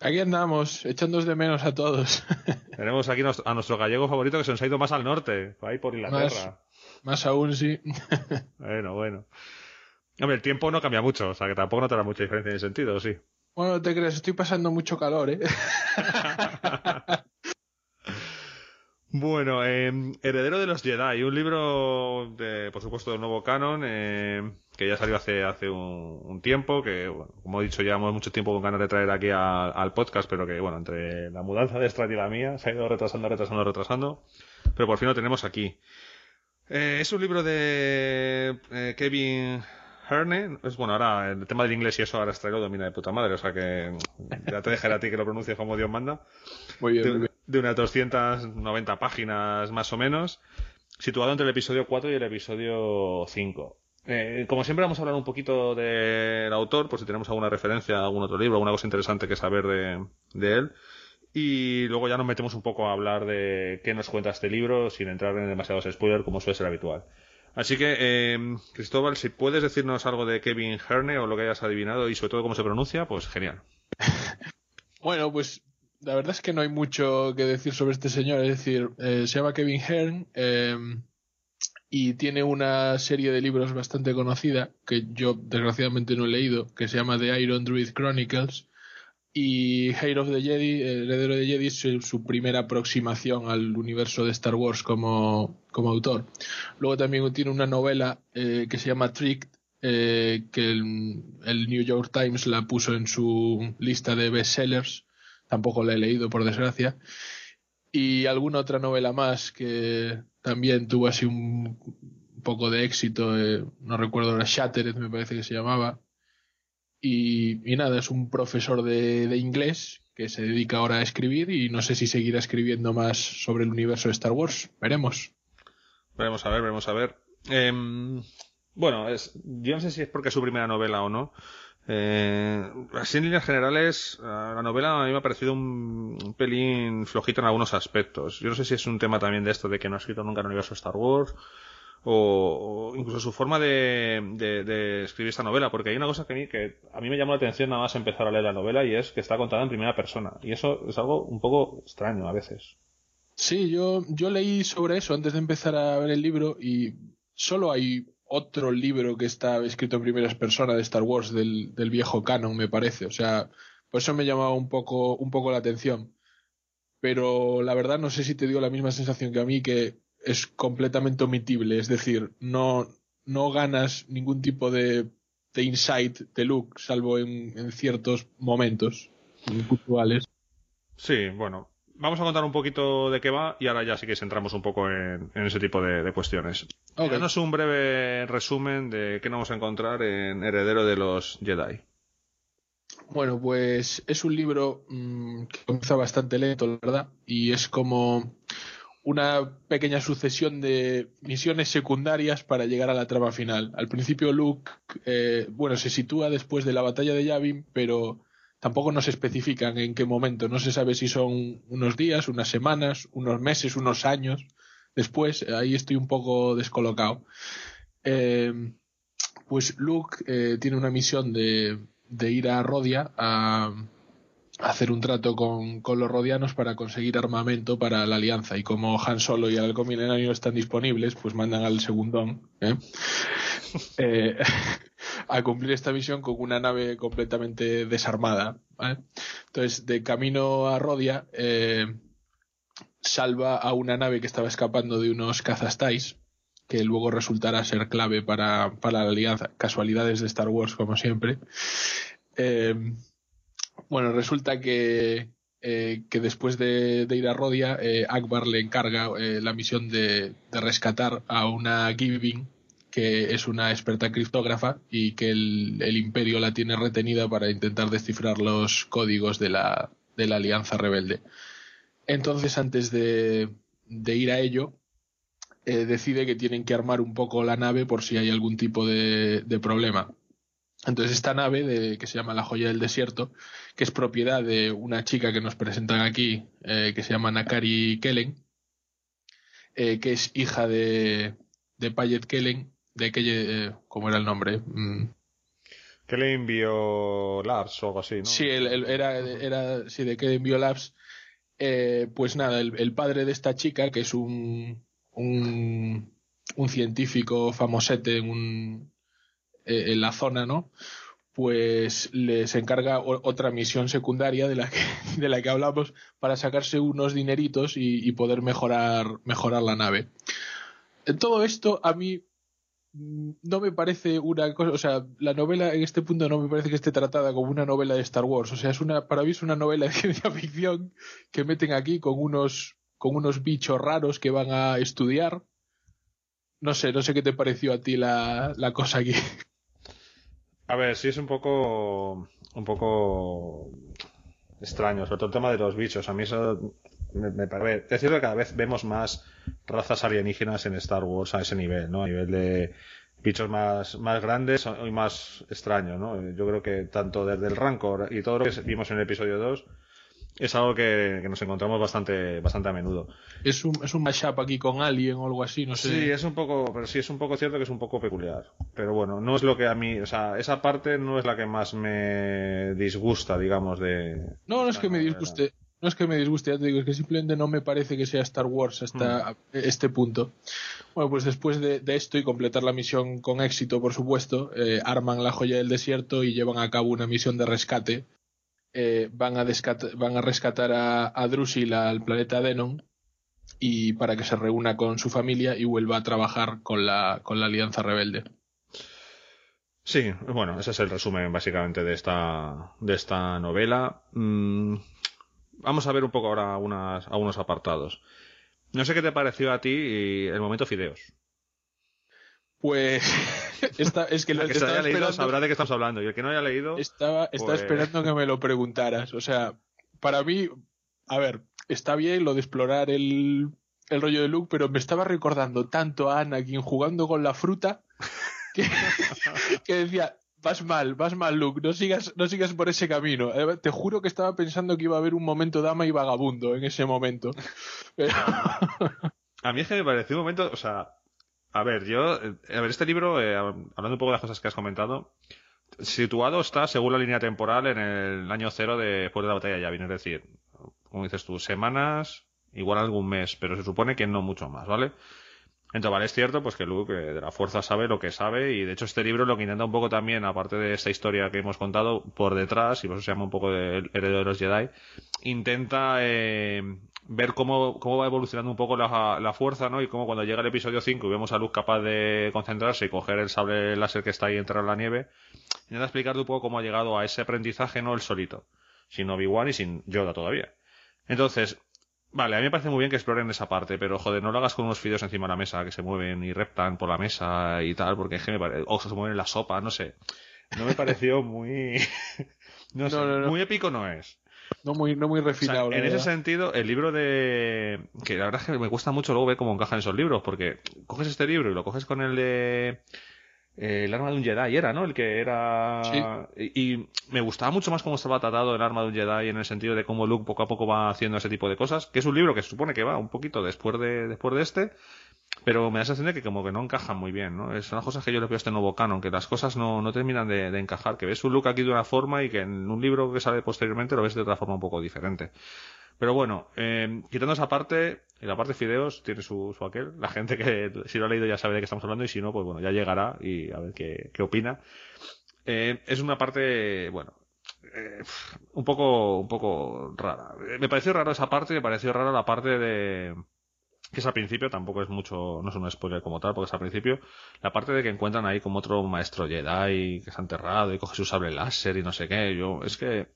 D: Aquí andamos, echándonos de menos a todos.
B: Tenemos aquí a nuestro gallego favorito que se nos ha ido más al norte, ahí por Inglaterra.
D: Más, más aún, sí.
B: bueno, bueno. Hombre, el tiempo no cambia mucho, o sea que tampoco no tendrá mucha diferencia en ese sentido, ¿sí?
D: Bueno, te crees, estoy pasando mucho calor, ¿eh?
B: Bueno, eh, Heredero de los Jedi, un libro, de, por supuesto, del nuevo canon, eh, que ya salió hace, hace un, tiempo, que, como he dicho, llevamos mucho tiempo con ganas de traer aquí al podcast, pero que, bueno, entre la mudanza de Strad y la mía, se ha ido retrasando, retrasando, retrasando, pero por fin lo tenemos aquí. Eh, es un libro de Kevin Herne, es bueno, ahora el tema del inglés y eso ahora lo domina de puta madre, o sea que ya te dejaré a ti que lo pronuncie como Dios manda.
D: Muy bien, de,
B: unas 290 páginas más o menos, situado entre el episodio 4 y el episodio 5. Eh, como siempre vamos a hablar un poquito del autor, por si tenemos alguna referencia algún otro libro, alguna cosa interesante que saber de, de él. Y luego ya nos metemos un poco a hablar de qué nos cuenta este libro sin entrar en demasiados spoilers como suele ser habitual. Así que, eh, Cristóbal, si puedes decirnos algo de Kevin Herne o lo que hayas adivinado y sobre todo cómo se pronuncia, pues genial.
D: bueno, pues la verdad es que no hay mucho que decir sobre este señor. Es decir, eh, se llama Kevin Hearn em, y tiene una serie de libros bastante conocida que yo desgraciadamente no he leído, que se llama The Iron Druid Chronicles. Y Hero of the Jedi, Heredero de Jedi, es su primera aproximación al universo de Star Wars como, como autor. Luego también tiene una novela eh, que se llama Tricked, eh, que el, el, New York Times la puso en su lista de bestsellers tampoco la he leído por desgracia. Y alguna otra novela más que también tuvo así un poco de éxito, eh, no recuerdo ahora, Shattered me parece que se llamaba. Y, nada, es un profesor de, de, inglés que se dedica ahora a escribir y no sé si seguirá escribiendo más sobre el universo de Star Wars. Veremos.
B: Veremos a ver, veremos a ver. Eh, bueno, es, yo no sé si es porque es su primera novela o no, eh, así en líneas generales, la novela a mí me ha parecido un, pelín flojita en algunos aspectos. Yo no sé si es un tema también de esto de que no ha escrito nunca en el universo Star Wars o, incluso su forma de, de, escribir esta novela, porque hay una cosa que a, mí, que a mí me llamó la atención nada más empezar a leer la novela y es que está contada en primera persona. Y eso es algo un poco extraño a veces.
D: Sí, yo, yo leí sobre eso antes de empezar a ver el libro y solo hay otro libro que está escrito en primeras personas de Star Wars del, del, viejo canon, me parece. O sea, por eso me llamaba un poco, un poco la atención. Pero la verdad no sé si te dio la misma sensación que a mí, que es completamente omitible. Es decir, no, no ganas ningún tipo de, de insight de Luke, salvo en, en ciertos momentos puntuales.
B: Sí, bueno, vamos a contar un poquito de qué va y ahora ya sí que centramos un poco en, en ese tipo de, de cuestiones. Okay. Danos un breve resumen de qué nos vamos a encontrar en Heredero de los Jedi.
D: Bueno, pues es un libro mmm, que comienza bastante lento, la verdad, y es como una pequeña sucesión de misiones secundarias para llegar a la trama final. Al principio Luke, eh, bueno, se sitúa después de la batalla de Yavin, pero tampoco nos especifican en qué momento. No se sabe si son unos días, unas semanas, unos meses, unos años. Después, ahí estoy un poco descolocado. Eh, pues Luke eh, tiene una misión de, de, ir a Rodia a, hacer un trato con, con, los rodianos para conseguir armamento para la alianza. Y como Han Solo y el halcón milenario están disponibles, pues mandan al segundón. ¿eh? eh a cumplir esta misión con una nave completamente desarmada. ¿vale? Entonces, de camino a Rodia, eh, salva a una nave que estaba escapando de unos cazastais, que luego resultará ser clave para, para la alianza. Casualidades de Star Wars, como siempre. Eh, bueno, resulta que, eh, que después de, ir a Rodia, eh, Akbar le encarga eh, la misión de, de, rescatar a una Giving, que es una experta criptógrafa y que el, el, imperio la tiene retenida para intentar descifrar los códigos de la, de la alianza rebelde. Entonces, antes de, de ir a ello, decide que tienen que armar un poco la nave por si hay algún tipo de problema. Entonces, esta nave, de, que se llama la Joya del Desierto, que es propiedad de una chica que nos presentan aquí, eh, que se llama Nakari Kellen, eh, que es hija de, de Payet Kellen, de que eh, cómo era el nombre mm.
B: que le envió Labs o algo así ¿no?
D: sí el, el, era era sí de que envió Labs eh, pues nada el, el, padre de esta chica que es un un, un científico famosete en un eh, en la zona no pues les encarga otra misión secundaria de la que, de la que hablamos para sacarse unos dineritos y, y poder mejorar mejorar la nave todo esto a mí no me parece una cosa, o sea, la novela en este punto no me parece que esté tratada como una novela de Star Wars, o sea, es una, para mí es una novela de ciencia ficción que meten aquí con unos, con unos bichos raros que van a estudiar. No sé, no sé qué te pareció a ti la, la cosa aquí.
B: A ver, sí es un poco, un poco extraño, sobre todo el tema de los bichos. A mí eso me, parece. Es cierto que cada vez vemos más razas alienígenas en Star Wars a ese nivel, ¿no? A nivel de bichos más, más grandes y más extraños, ¿no? Yo creo que tanto desde el Rancor y todo lo que vimos en el episodio 2 es algo que, que nos encontramos bastante, bastante a menudo.
D: Es un, es un mashup aquí con Alien o algo así, no sé.
B: Sí, es un poco, pero sí es un poco cierto que es un poco peculiar. Pero bueno, no es lo que a mí, o sea, esa parte no es la que más me disgusta, digamos, de.
D: No, no es que me disguste no es que me disguste, ya te digo, es que simplemente no me parece que sea Star Wars hasta mm. este punto. Bueno, pues después de, esto y completar la misión con éxito, por supuesto, eh, arman la joya del desierto y llevan a cabo una misión de rescate. Eh, van, a van a rescatar a, a Drusil al planeta Denon y para que se reúna con su familia y vuelva a trabajar con la, con la Alianza Rebelde.
B: Sí, bueno, ese es el resumen básicamente de esta, de esta novela. Mm, vamos a ver un poco ahora algunos apartados. No sé qué te pareció a ti el momento Fideos.
D: Pues es que,
B: el que haya leído sabrá de qué estamos hablando y el que no haya leído
D: estaba, estaba pues esperando que me lo preguntaras. O sea, para mí, a ver, está bien lo de explorar el, el rollo de Luke, pero me estaba recordando tanto a Anakin jugando con la fruta que, decía, vas mal, vas mal, Luke, no sigas, no sigas por ese camino. Eh, te juro que estaba pensando que iba a haber un momento dama y vagabundo en ese momento.
B: a mí es que me pareció un momento, o sea, a ver, yo, a ver, este libro, eh, hablando un poco de las cosas que has comentado, situado está según la línea temporal en el año cero de, después de la batalla de Yavin, es decir, como dices tú, semanas, igual algún mes, pero se supone que no mucho más, ¿vale? Entonces, vale, es cierto pues que Luke eh, de la fuerza sabe lo que sabe y de hecho este libro lo que intenta un poco también, aparte de esta historia que hemos contado por detrás, y por eso se llama un poco de heredero de los Jedi, intenta eh, ver cómo, cómo va evolucionando un poco la, la, fuerza, ¿no? Y cómo cuando llega el episodio 5 y vemos a Luke capaz de concentrarse y coger el sable láser que está ahí entrar en la nieve, intenta explicarte un poco cómo ha llegado a ese aprendizaje, no el solito, sin Obi-Wan y sin Yoda todavía. Entonces, Vale, a mí me parece muy bien que exploren esa parte, pero joder, no lo hagas con unos fideos encima de la mesa que se mueven y reptan por la mesa y tal, porque es que me parece. O se mueven en la sopa, no sé. No me pareció muy. no sé, muy épico no es.
D: No muy, no muy refinado.
B: en ese sentido, el libro de. Que la verdad es que me cuesta mucho luego ver cómo encajan esos libros, porque coges este libro y lo coges con el de el arma de un Jedi era, ¿no? El que era... Y, me gustaba mucho más cómo estaba tratado el arma de un Jedi en el sentido de cómo Luke poco a poco va haciendo ese tipo de cosas, que es un libro que se supone que va un poquito después de, después de este, pero me da la sensación de que como que no encajan muy bien, ¿no? Es una cosa que yo le veo a este nuevo canon, que las cosas no, no terminan de, de, encajar, que ves un Luke aquí de una forma y que en un libro que sale posteriormente lo ves de otra forma un poco diferente. Pero bueno, eh, quitando esa parte, en la parte de Fideos tiene su, su aquel. La gente que si lo ha leído ya sabe de qué estamos hablando y si no, pues bueno, ya llegará y a ver qué, qué opina. Eh, es una parte, bueno, eh, un poco, un poco rara. Me pareció raro esa parte, me pareció rara la parte de, que es al principio, tampoco es mucho, no es un spoiler como tal, porque es al principio, la parte de que encuentran ahí como otro maestro Jedi que se ha enterrado y coge su sable láser y no sé qué, yo, es que,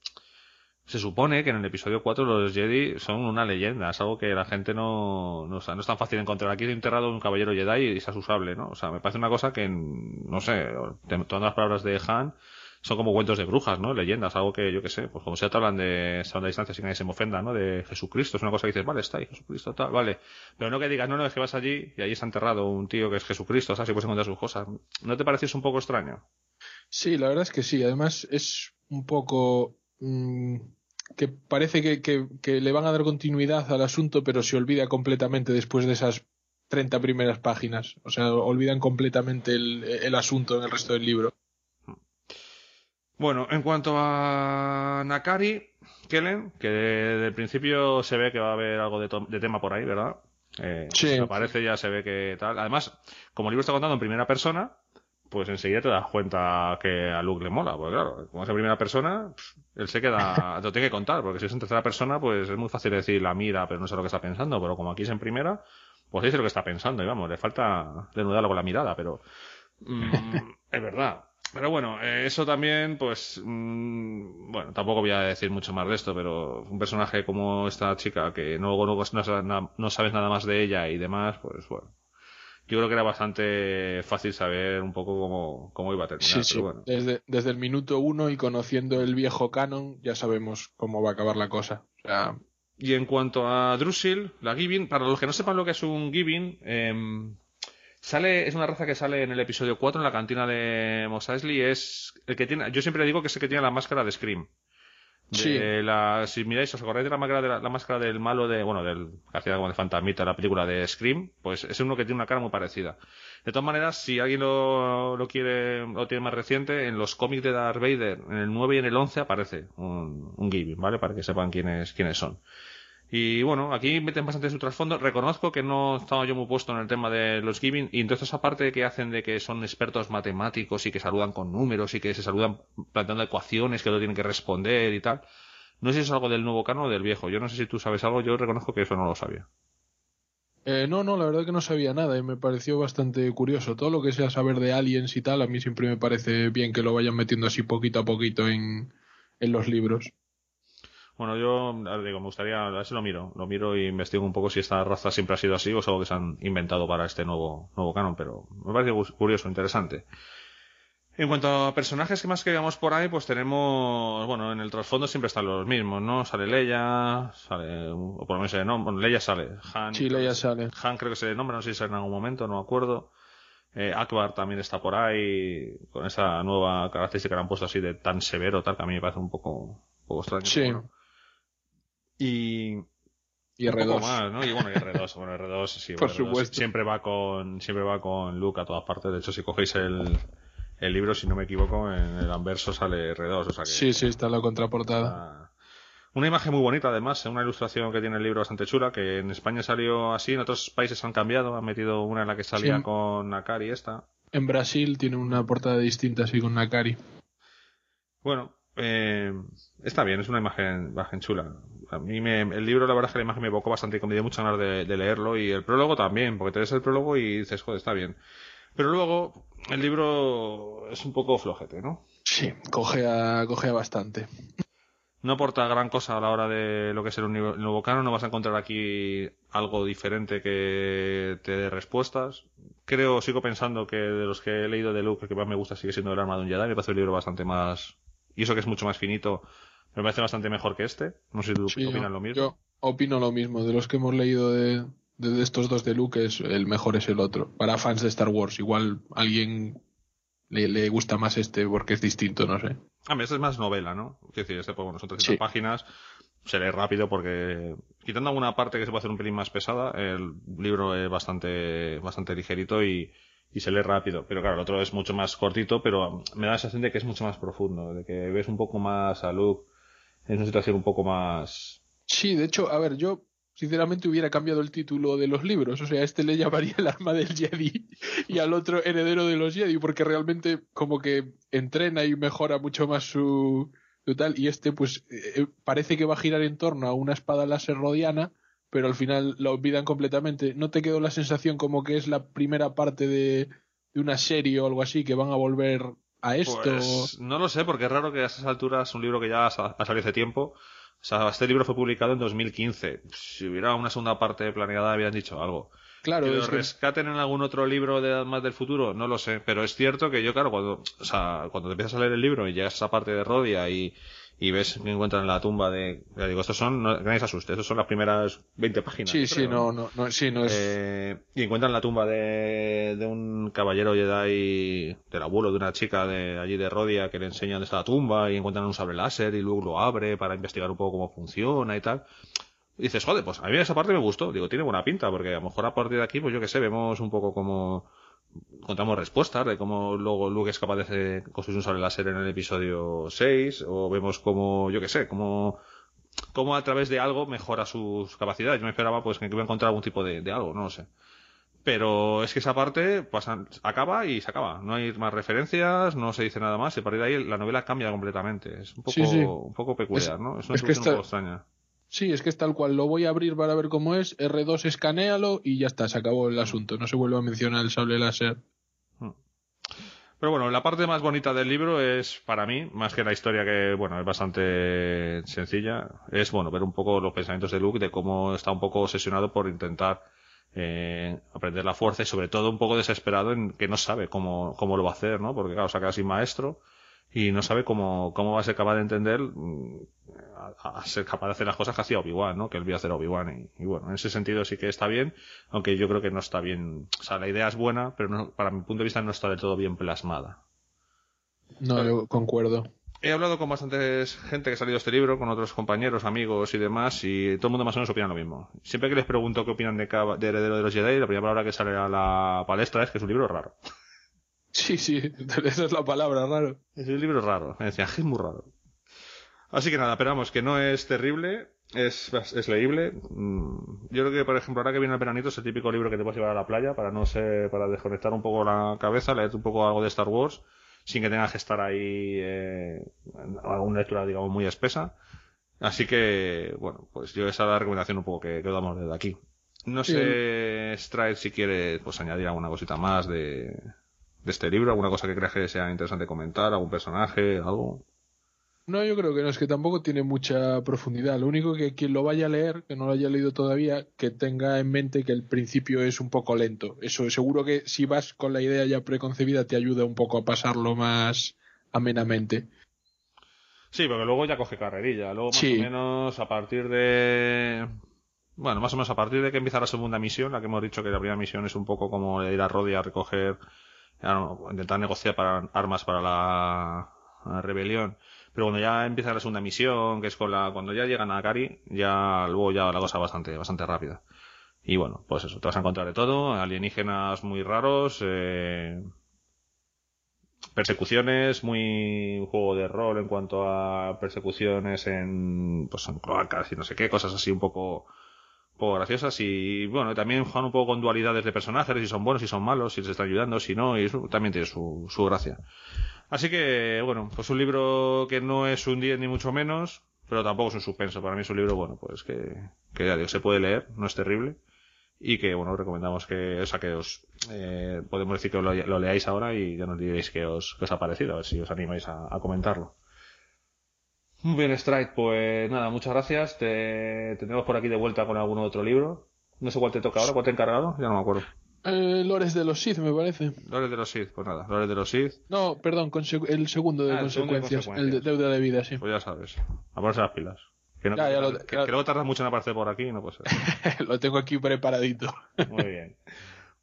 B: se supone que en el episodio 4 los Jedi son una leyenda, es algo que la gente no, no, no es tan fácil encontrar. Aquí he enterrado un caballero Jedi y es usable, ¿no? O sea, me parece una cosa que, no sé, todas las palabras de Han son como cuentos de brujas, ¿no? Leyendas, algo que yo que sé, pues como se te hablan de a distancia sin que nadie se me ofenda, ¿no? De Jesucristo, es una cosa que dices, vale, está ahí Jesucristo, tal, vale. Pero no que digas, no, no, es que vas allí y allí está enterrado un tío que es Jesucristo, ¿sabes? Y puedes encontrar sus cosas. ¿No te pareces un poco extraño?
D: Sí, la verdad es que sí. Además, es un poco. Mm, que parece que, que, le van a dar continuidad al asunto, pero se olvida completamente después de esas 30 primeras páginas. O sea, olvidan completamente el, el asunto en el resto del libro.
B: Bueno, en cuanto a Nakari, Kellen, que desde el principio se ve que va a haber algo de, de tema por ahí, ¿verdad? Eh, sí. aparece ya se ve que tal. Además, como el libro está contando en primera persona, pues enseguida te das cuenta que a Luke le mola, porque claro, como es en primera persona, él se queda, te lo tiene que contar, porque si es en tercera persona, pues es muy fácil decir la mira, pero no sé lo que está pensando, pero como aquí es en primera, pues dice lo que está pensando, y vamos, le falta denudarlo con la mirada, pero mm, es verdad. Pero bueno, eh, eso también, pues, mm, bueno, tampoco voy a decir mucho más de esto, pero un personaje como esta chica que no, no, no sabes nada más de ella y demás, pues bueno, yo creo que era bastante fácil saber un poco cómo, cómo iba a terminar. Sí, Bueno.
D: Desde, desde el minuto uno y conociendo el viejo canon, ya sabemos cómo va a acabar la cosa.
B: Y en cuanto a Drusil, la Giving, para los que no sepan lo que es un Giving, em, sale, es una raza que sale en el episodio 4 en la cantina de Mos Eisley, es el que tiene, yo siempre digo que es el que tiene la máscara de Scream. Sí. La, si miráis, os acordáis de la máscara, de la, máscara del malo de, bueno, del hacía como de fantasmita la película de Scream, pues es uno que tiene una cara muy parecida. De todas maneras, si alguien lo, lo quiere, o tiene más reciente, en los cómics de Darth Vader, en el 9 y en el 11 aparece un, un giving, ¿vale? Para que sepan quiénes, quiénes son. Y bueno, aquí meten bastante su trasfondo. Reconozco que no estaba yo muy puesto en el tema de los giving. Y entonces, esa parte que hacen de que son expertos matemáticos y que saludan con números y que se saludan planteando ecuaciones que lo tienen que responder y tal. No sé si es algo del nuevo cano o del viejo. Yo no sé si tú sabes algo. Yo reconozco que eso no lo sabía.
D: Eh, no, no, la verdad que no sabía nada y me pareció bastante curioso. Todo lo que sea saber de aliens y tal, a mí siempre me parece bien que lo vayan metiendo así poquito a poquito en, en los libros.
B: Bueno, yo digo, me gustaría, a ver si lo miro, lo miro y investigo un poco si esta raza siempre ha sido así o es algo que se han inventado para este nuevo, nuevo canon, pero me parece curioso, interesante. En cuanto a personajes que más que veamos por ahí, pues tenemos, bueno, en el trasfondo siempre están los mismos, ¿no? Sale Leia, sale, o por lo menos nombra, bueno, Leia sale, Han.
D: Sí, Leia sale.
B: Han creo que se le nombra, no sé si sale en algún momento, no me acuerdo. Eh, Akbar también está por ahí, con esa nueva característica que le han puesto así de tan severo, tal, que a mí me parece un poco, un poco extraño.
D: Sí.
B: Y,
D: y R2.
B: Más, ¿no? Y bueno, y R2, bueno, R2 sí,
D: Por
B: R2
D: supuesto.
B: siempre va con siempre va con Luke a todas partes. De hecho, si cogéis el, el libro, si no me equivoco, en el anverso sale R2, o sea que
D: Sí, sí, está en la contraportada.
B: Una imagen muy bonita, además, una ilustración que tiene el libro bastante chula, que en España salió así, en otros países han cambiado, han metido una en la que salía
D: Sí.
B: con Akari esta.
D: En Brasil tiene una portada distinta así con Nakari.
B: Bueno, eh, está bien, es una imagen, imagen chula. A mí me, el libro, la verdad es que la imagen me evocó bastante y me dio muchas ganas de, de leerlo. Y el prólogo también, porque te ves el prólogo y dices, joder, está bien. Pero luego, el libro es un poco flojete, ¿no?
D: Sí, cogea, cogea bastante.
B: No aporta gran cosa a la hora de lo que es el nuevo canon. No vas a encontrar aquí algo diferente que te dé respuestas. Creo, sigo pensando que de los que he leído de Luke, el que más me gusta sigue siendo el arma de un Jedi. Me parece un libro bastante más. Y eso que es mucho más finito, me parece bastante mejor que este. No sé si tú
D: Sí,
B: opinas
D: yo,
B: lo mismo.
D: yo opino lo mismo. De los que hemos leído de, de, de estos dos de Luke, es, el mejor es el otro. Para fans de Star Wars, igual alguien le, le gusta más este porque es distinto, no sé.
B: A mí este es más novela, ¿no? Es decir, este, pues bueno, son 300
D: Sí.
B: páginas. Se lee rápido porque, quitando alguna parte que se puede hacer un pelín más pesada, el libro es bastante, bastante ligerito y, y se lee rápido. Pero claro, el otro es mucho más cortito, pero me da la sensación de que es mucho más profundo, de que ves un poco más a Luke en una situación un poco más...
D: Sí, de hecho, a ver, yo sinceramente hubiera cambiado el título de los libros. O sea, a este le llamaría el arma del Jedi y al otro heredero de los Jedi, porque realmente como que entrena y mejora mucho más su, su tal. Y este, pues, eh, parece que va a girar en torno a una espada láser rodiana, pero al final la olvidan completamente. ¿No te quedó la sensación como que es la primera parte de, de una serie o algo así, que van a volver a esto?
B: Pues, no lo sé, porque es raro que a esas alturas un libro que ya ha sa- ha salido hace tiempo. O sea, este libro fue publicado en 2015. Si hubiera una segunda parte planeada, habían dicho algo.
D: claro,
B: que lo
D: que-
B: rescaten en algún otro libro de más del futuro, no lo sé, pero es cierto que yo, claro, cuando, o sea, cuando te empiezas a leer el libro y llegas a esa parte de Rodia y, y ves que encuentran la tumba de, ya digo, estos son, no, que nadie se asuste, estos son las primeras 20 páginas.
D: Sí, sí, no, no, no, sí, no es.
B: Eh, y encuentran la tumba de, de un caballero Jedi, del abuelo de una chica de allí de Rodia que le enseña dónde está la tumba y encuentran un sable láser y luego lo abre para investigar un poco cómo funciona y tal. Y dices, joder, pues a mí esa parte me gustó. Digo, tiene buena pinta porque a lo mejor a partir de aquí, pues yo que sé, vemos un poco cómo encontramos respuestas de cómo luego Luke es capaz de hacer- construir un sable láser en el episodio 6 o vemos cómo, yo que sé, cómo cómo a través de algo mejora sus capacidades. Yo me esperaba pues que iba a encontrar algún tipo de, de algo, no lo sé. Pero es que esa parte pasa, acaba y se acaba. No hay más referencias, no se dice nada más y a partir de ahí la novela cambia completamente. Es un poco,
D: Sí, sí.
B: un poco peculiar,
D: Es-
B: ¿no? Es una
D: es que
B: solución
D: está-
B: un poco extraña.
D: Sí, es que es tal cual. Lo voy a abrir para ver cómo es. R2 escanéalo y ya está, se acabó el asunto. No se vuelve a mencionar el sable láser.
B: Pero bueno, la parte más bonita del libro es, para mí, más que la historia que, bueno, es bastante sencilla, es, bueno, ver un poco los pensamientos de Luke, de cómo está un poco obsesionado por intentar eh, aprender la fuerza y sobre todo un poco desesperado en que no sabe cómo, cómo lo va a hacer, ¿no? Porque claro, saca sin maestro y no sabe cómo, cómo va a ser capaz de entender, mm, a, a ser capaz de hacer las cosas que hacía Obi-Wan, ¿no? Que él vio hacer Obi-Wan y, y bueno, en ese sentido sí que está bien, aunque yo creo que no está bien, o sea, la idea es buena, pero no- para mi punto de vista no está del todo bien plasmada.
D: No, yo concuerdo.
B: he hablado con bastantes gente que ha salido este libro, con otros compañeros, amigos y demás, y todo el mundo más o menos opina lo mismo. Siempre que les pregunto qué opinan de, de Heredero de los Jedi, la primera palabra que sale a la palestra es que es un libro raro.
E: Sí, sí, esa es la palabra, raro.
B: Es un libro raro, me decían, es muy raro. Así que nada, pero vamos, que no es terrible, es, es leíble. Mm, yo creo que, por ejemplo, ahora que viene el veranito es el típico libro que te puedes llevar a la playa para no ser, para desconectar un poco la cabeza, leer un poco algo de Star Wars, sin que tengas que estar ahí eh, alguna lectura, digamos, muy espesa. Así que, bueno, pues yo esa es la recomendación un poco que, que damos desde aquí. No sé, Stride, si quiere pues añadir alguna cosita más de, de este libro, alguna cosa que creas que sea interesante comentar, algún personaje, algo.
E: No, yo creo que no, es que tampoco tiene mucha profundidad. Lo único que quien lo vaya a leer, que no lo haya leído todavía, que tenga en mente que el principio es un poco lento. Eso, seguro que si vas con la idea ya preconcebida te ayuda un poco a pasarlo más amenamente.
B: Sí, porque luego ya coge carrerilla. Luego más o menos a partir de... Bueno, más o menos a partir de que empieza la segunda misión, la que hemos dicho que la primera misión es un poco como ir a Rodi a recoger, intentar negociar para armas para la rebelión pero cuando ya empieza la segunda misión, que es con la, cuando ya llegan a Kari, ya luego ya la cosa bastante, bastante rápida. Y bueno, pues eso, te vas a encontrar de todo, alienígenas muy raros, eh, persecuciones, muy juego de rol en cuanto a persecuciones en, pues en cloacas y no sé qué, cosas así un poco, poco graciosas y bueno, también juegan un poco con dualidades de personajes, si son buenos, si son malos, si les están ayudando, si no, y eso también tiene su, su gracia. Así que, bueno, pues un libro que no es un 10 ni mucho menos, pero tampoco es un suspenso. Para mí es un libro, bueno, pues que, que ya se puede leer, no es terrible. Y que, bueno, recomendamos que, o sea, que os, eh, podemos decir que lo, leáis ahora y ya nos diréis qué os, os ha parecido, a ver si os animáis a, comentarlo. Muy bien, Strike, pues nada, muchas gracias. Te, te tenemos por aquí de vuelta con algún otro libro. No sé cuál te toca ahora, cuál te he encargado, ya no me acuerdo.
E: Eh, Lores de los Sith, me parece.
B: Lores de los Sith, pues nada, Lores de los Sith.
E: No, perdón, el segundo de, ah, consecuencias, el de deuda de vida, sí.
B: Pues ya sabes, a ponerse las pilas. Que, no, lo, que, luego tarda mucho en aparecer por aquí, no puede ser.
E: lo tengo aquí preparadito.
B: Muy bien.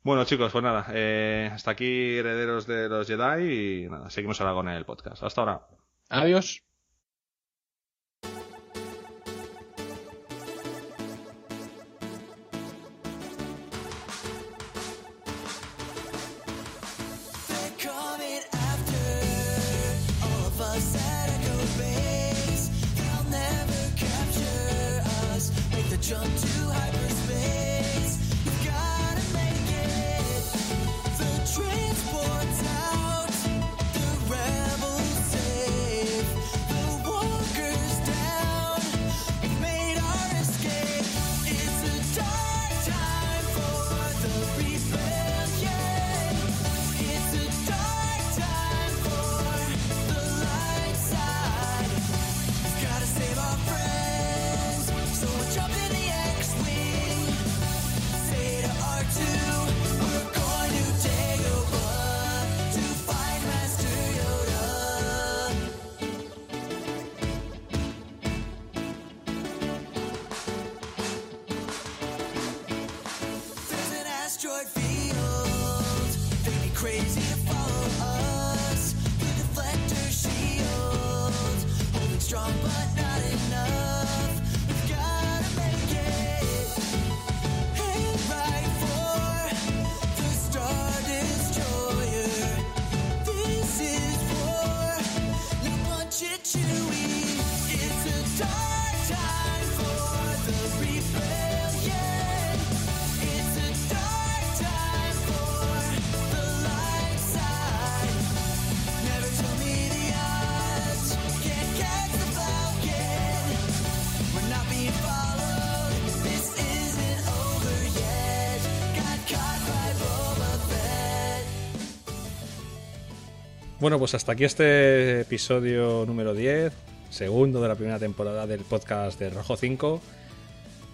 B: Bueno, chicos, pues nada, eh, hasta aquí herederos de los Jedi y nada, seguimos ahora con el podcast. Hasta ahora.
E: Adiós.
B: Bueno, pues hasta aquí este episodio número 10, segundo de la primera temporada del podcast de Rojo 5.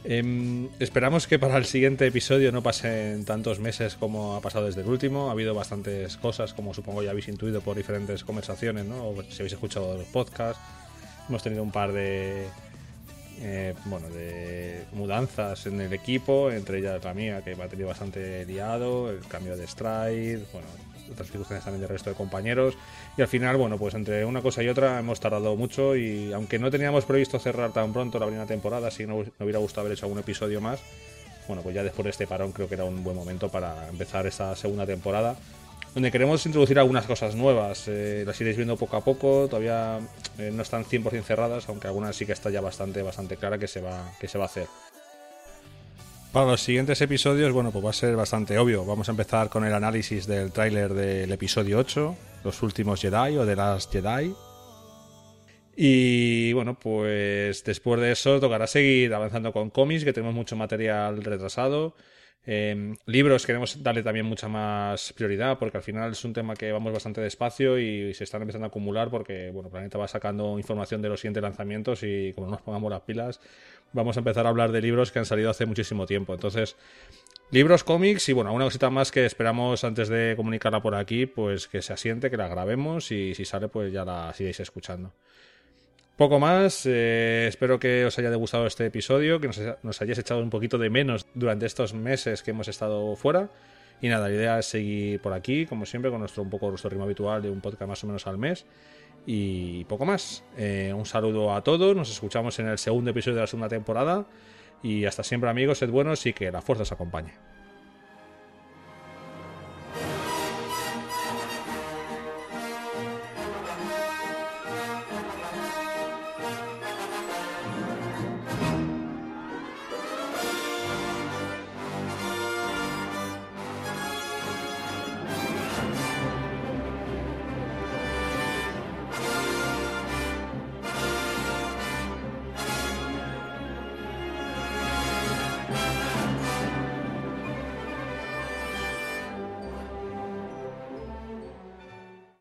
B: Em, esperamos que para el siguiente episodio no pasen tantos meses como ha pasado desde el último. Ha habido bastantes cosas, como supongo ya habéis intuido por diferentes conversaciones, ¿no? O si habéis escuchado los podcasts. Hemos tenido un par de, eh, bueno, de mudanzas en el equipo, entre ellas la mía, que me ha tenido bastante liado, el cambio de stride, bueno, otras también del resto de compañeros. Y al final, bueno, pues entre una cosa y otra hemos tardado mucho y aunque no teníamos previsto cerrar tan pronto la primera temporada, si no me hubiera gustado haber hecho algún episodio más, bueno, pues ya después de este parón creo que era un buen momento para empezar esta segunda temporada donde queremos introducir algunas cosas nuevas. Eh, las iréis viendo poco a poco, todavía eh, no están 100% cerradas, aunque algunas sí que está ya bastante, bastante clara que se, va, que se va a hacer. Para los siguientes episodios, bueno, pues va a ser bastante obvio. Vamos a empezar con el análisis del tráiler del episodio 8, Los últimos Jedi o The Last Jedi. Y bueno, pues después de eso tocará seguir avanzando con cómics, que tenemos mucho material retrasado. Eh, libros queremos darle también mucha más prioridad porque al final es un tema que vamos bastante despacio y se están empezando a acumular porque bueno, Planeta va sacando información de los siguientes lanzamientos y como no nos pongamos las pilas vamos a empezar a hablar de libros que han salido hace muchísimo tiempo. Entonces, libros, cómics y bueno, una cosita más que esperamos antes de comunicarla por aquí, pues que se asiente, que la grabemos y si sale pues ya la sigáis escuchando. Poco más, eh, espero que os haya gustado este episodio, que nos, hayáis echado un poquito de menos durante estos meses que hemos estado fuera. Y nada, la idea es seguir por aquí, como siempre, con nuestro un poco nuestro ritmo habitual de un podcast más o menos al mes. Y poco más. Eh, un saludo a todos, nos escuchamos en el segundo episodio de la segunda temporada. Y hasta siempre amigos, sed buenos y que la fuerza os acompañe.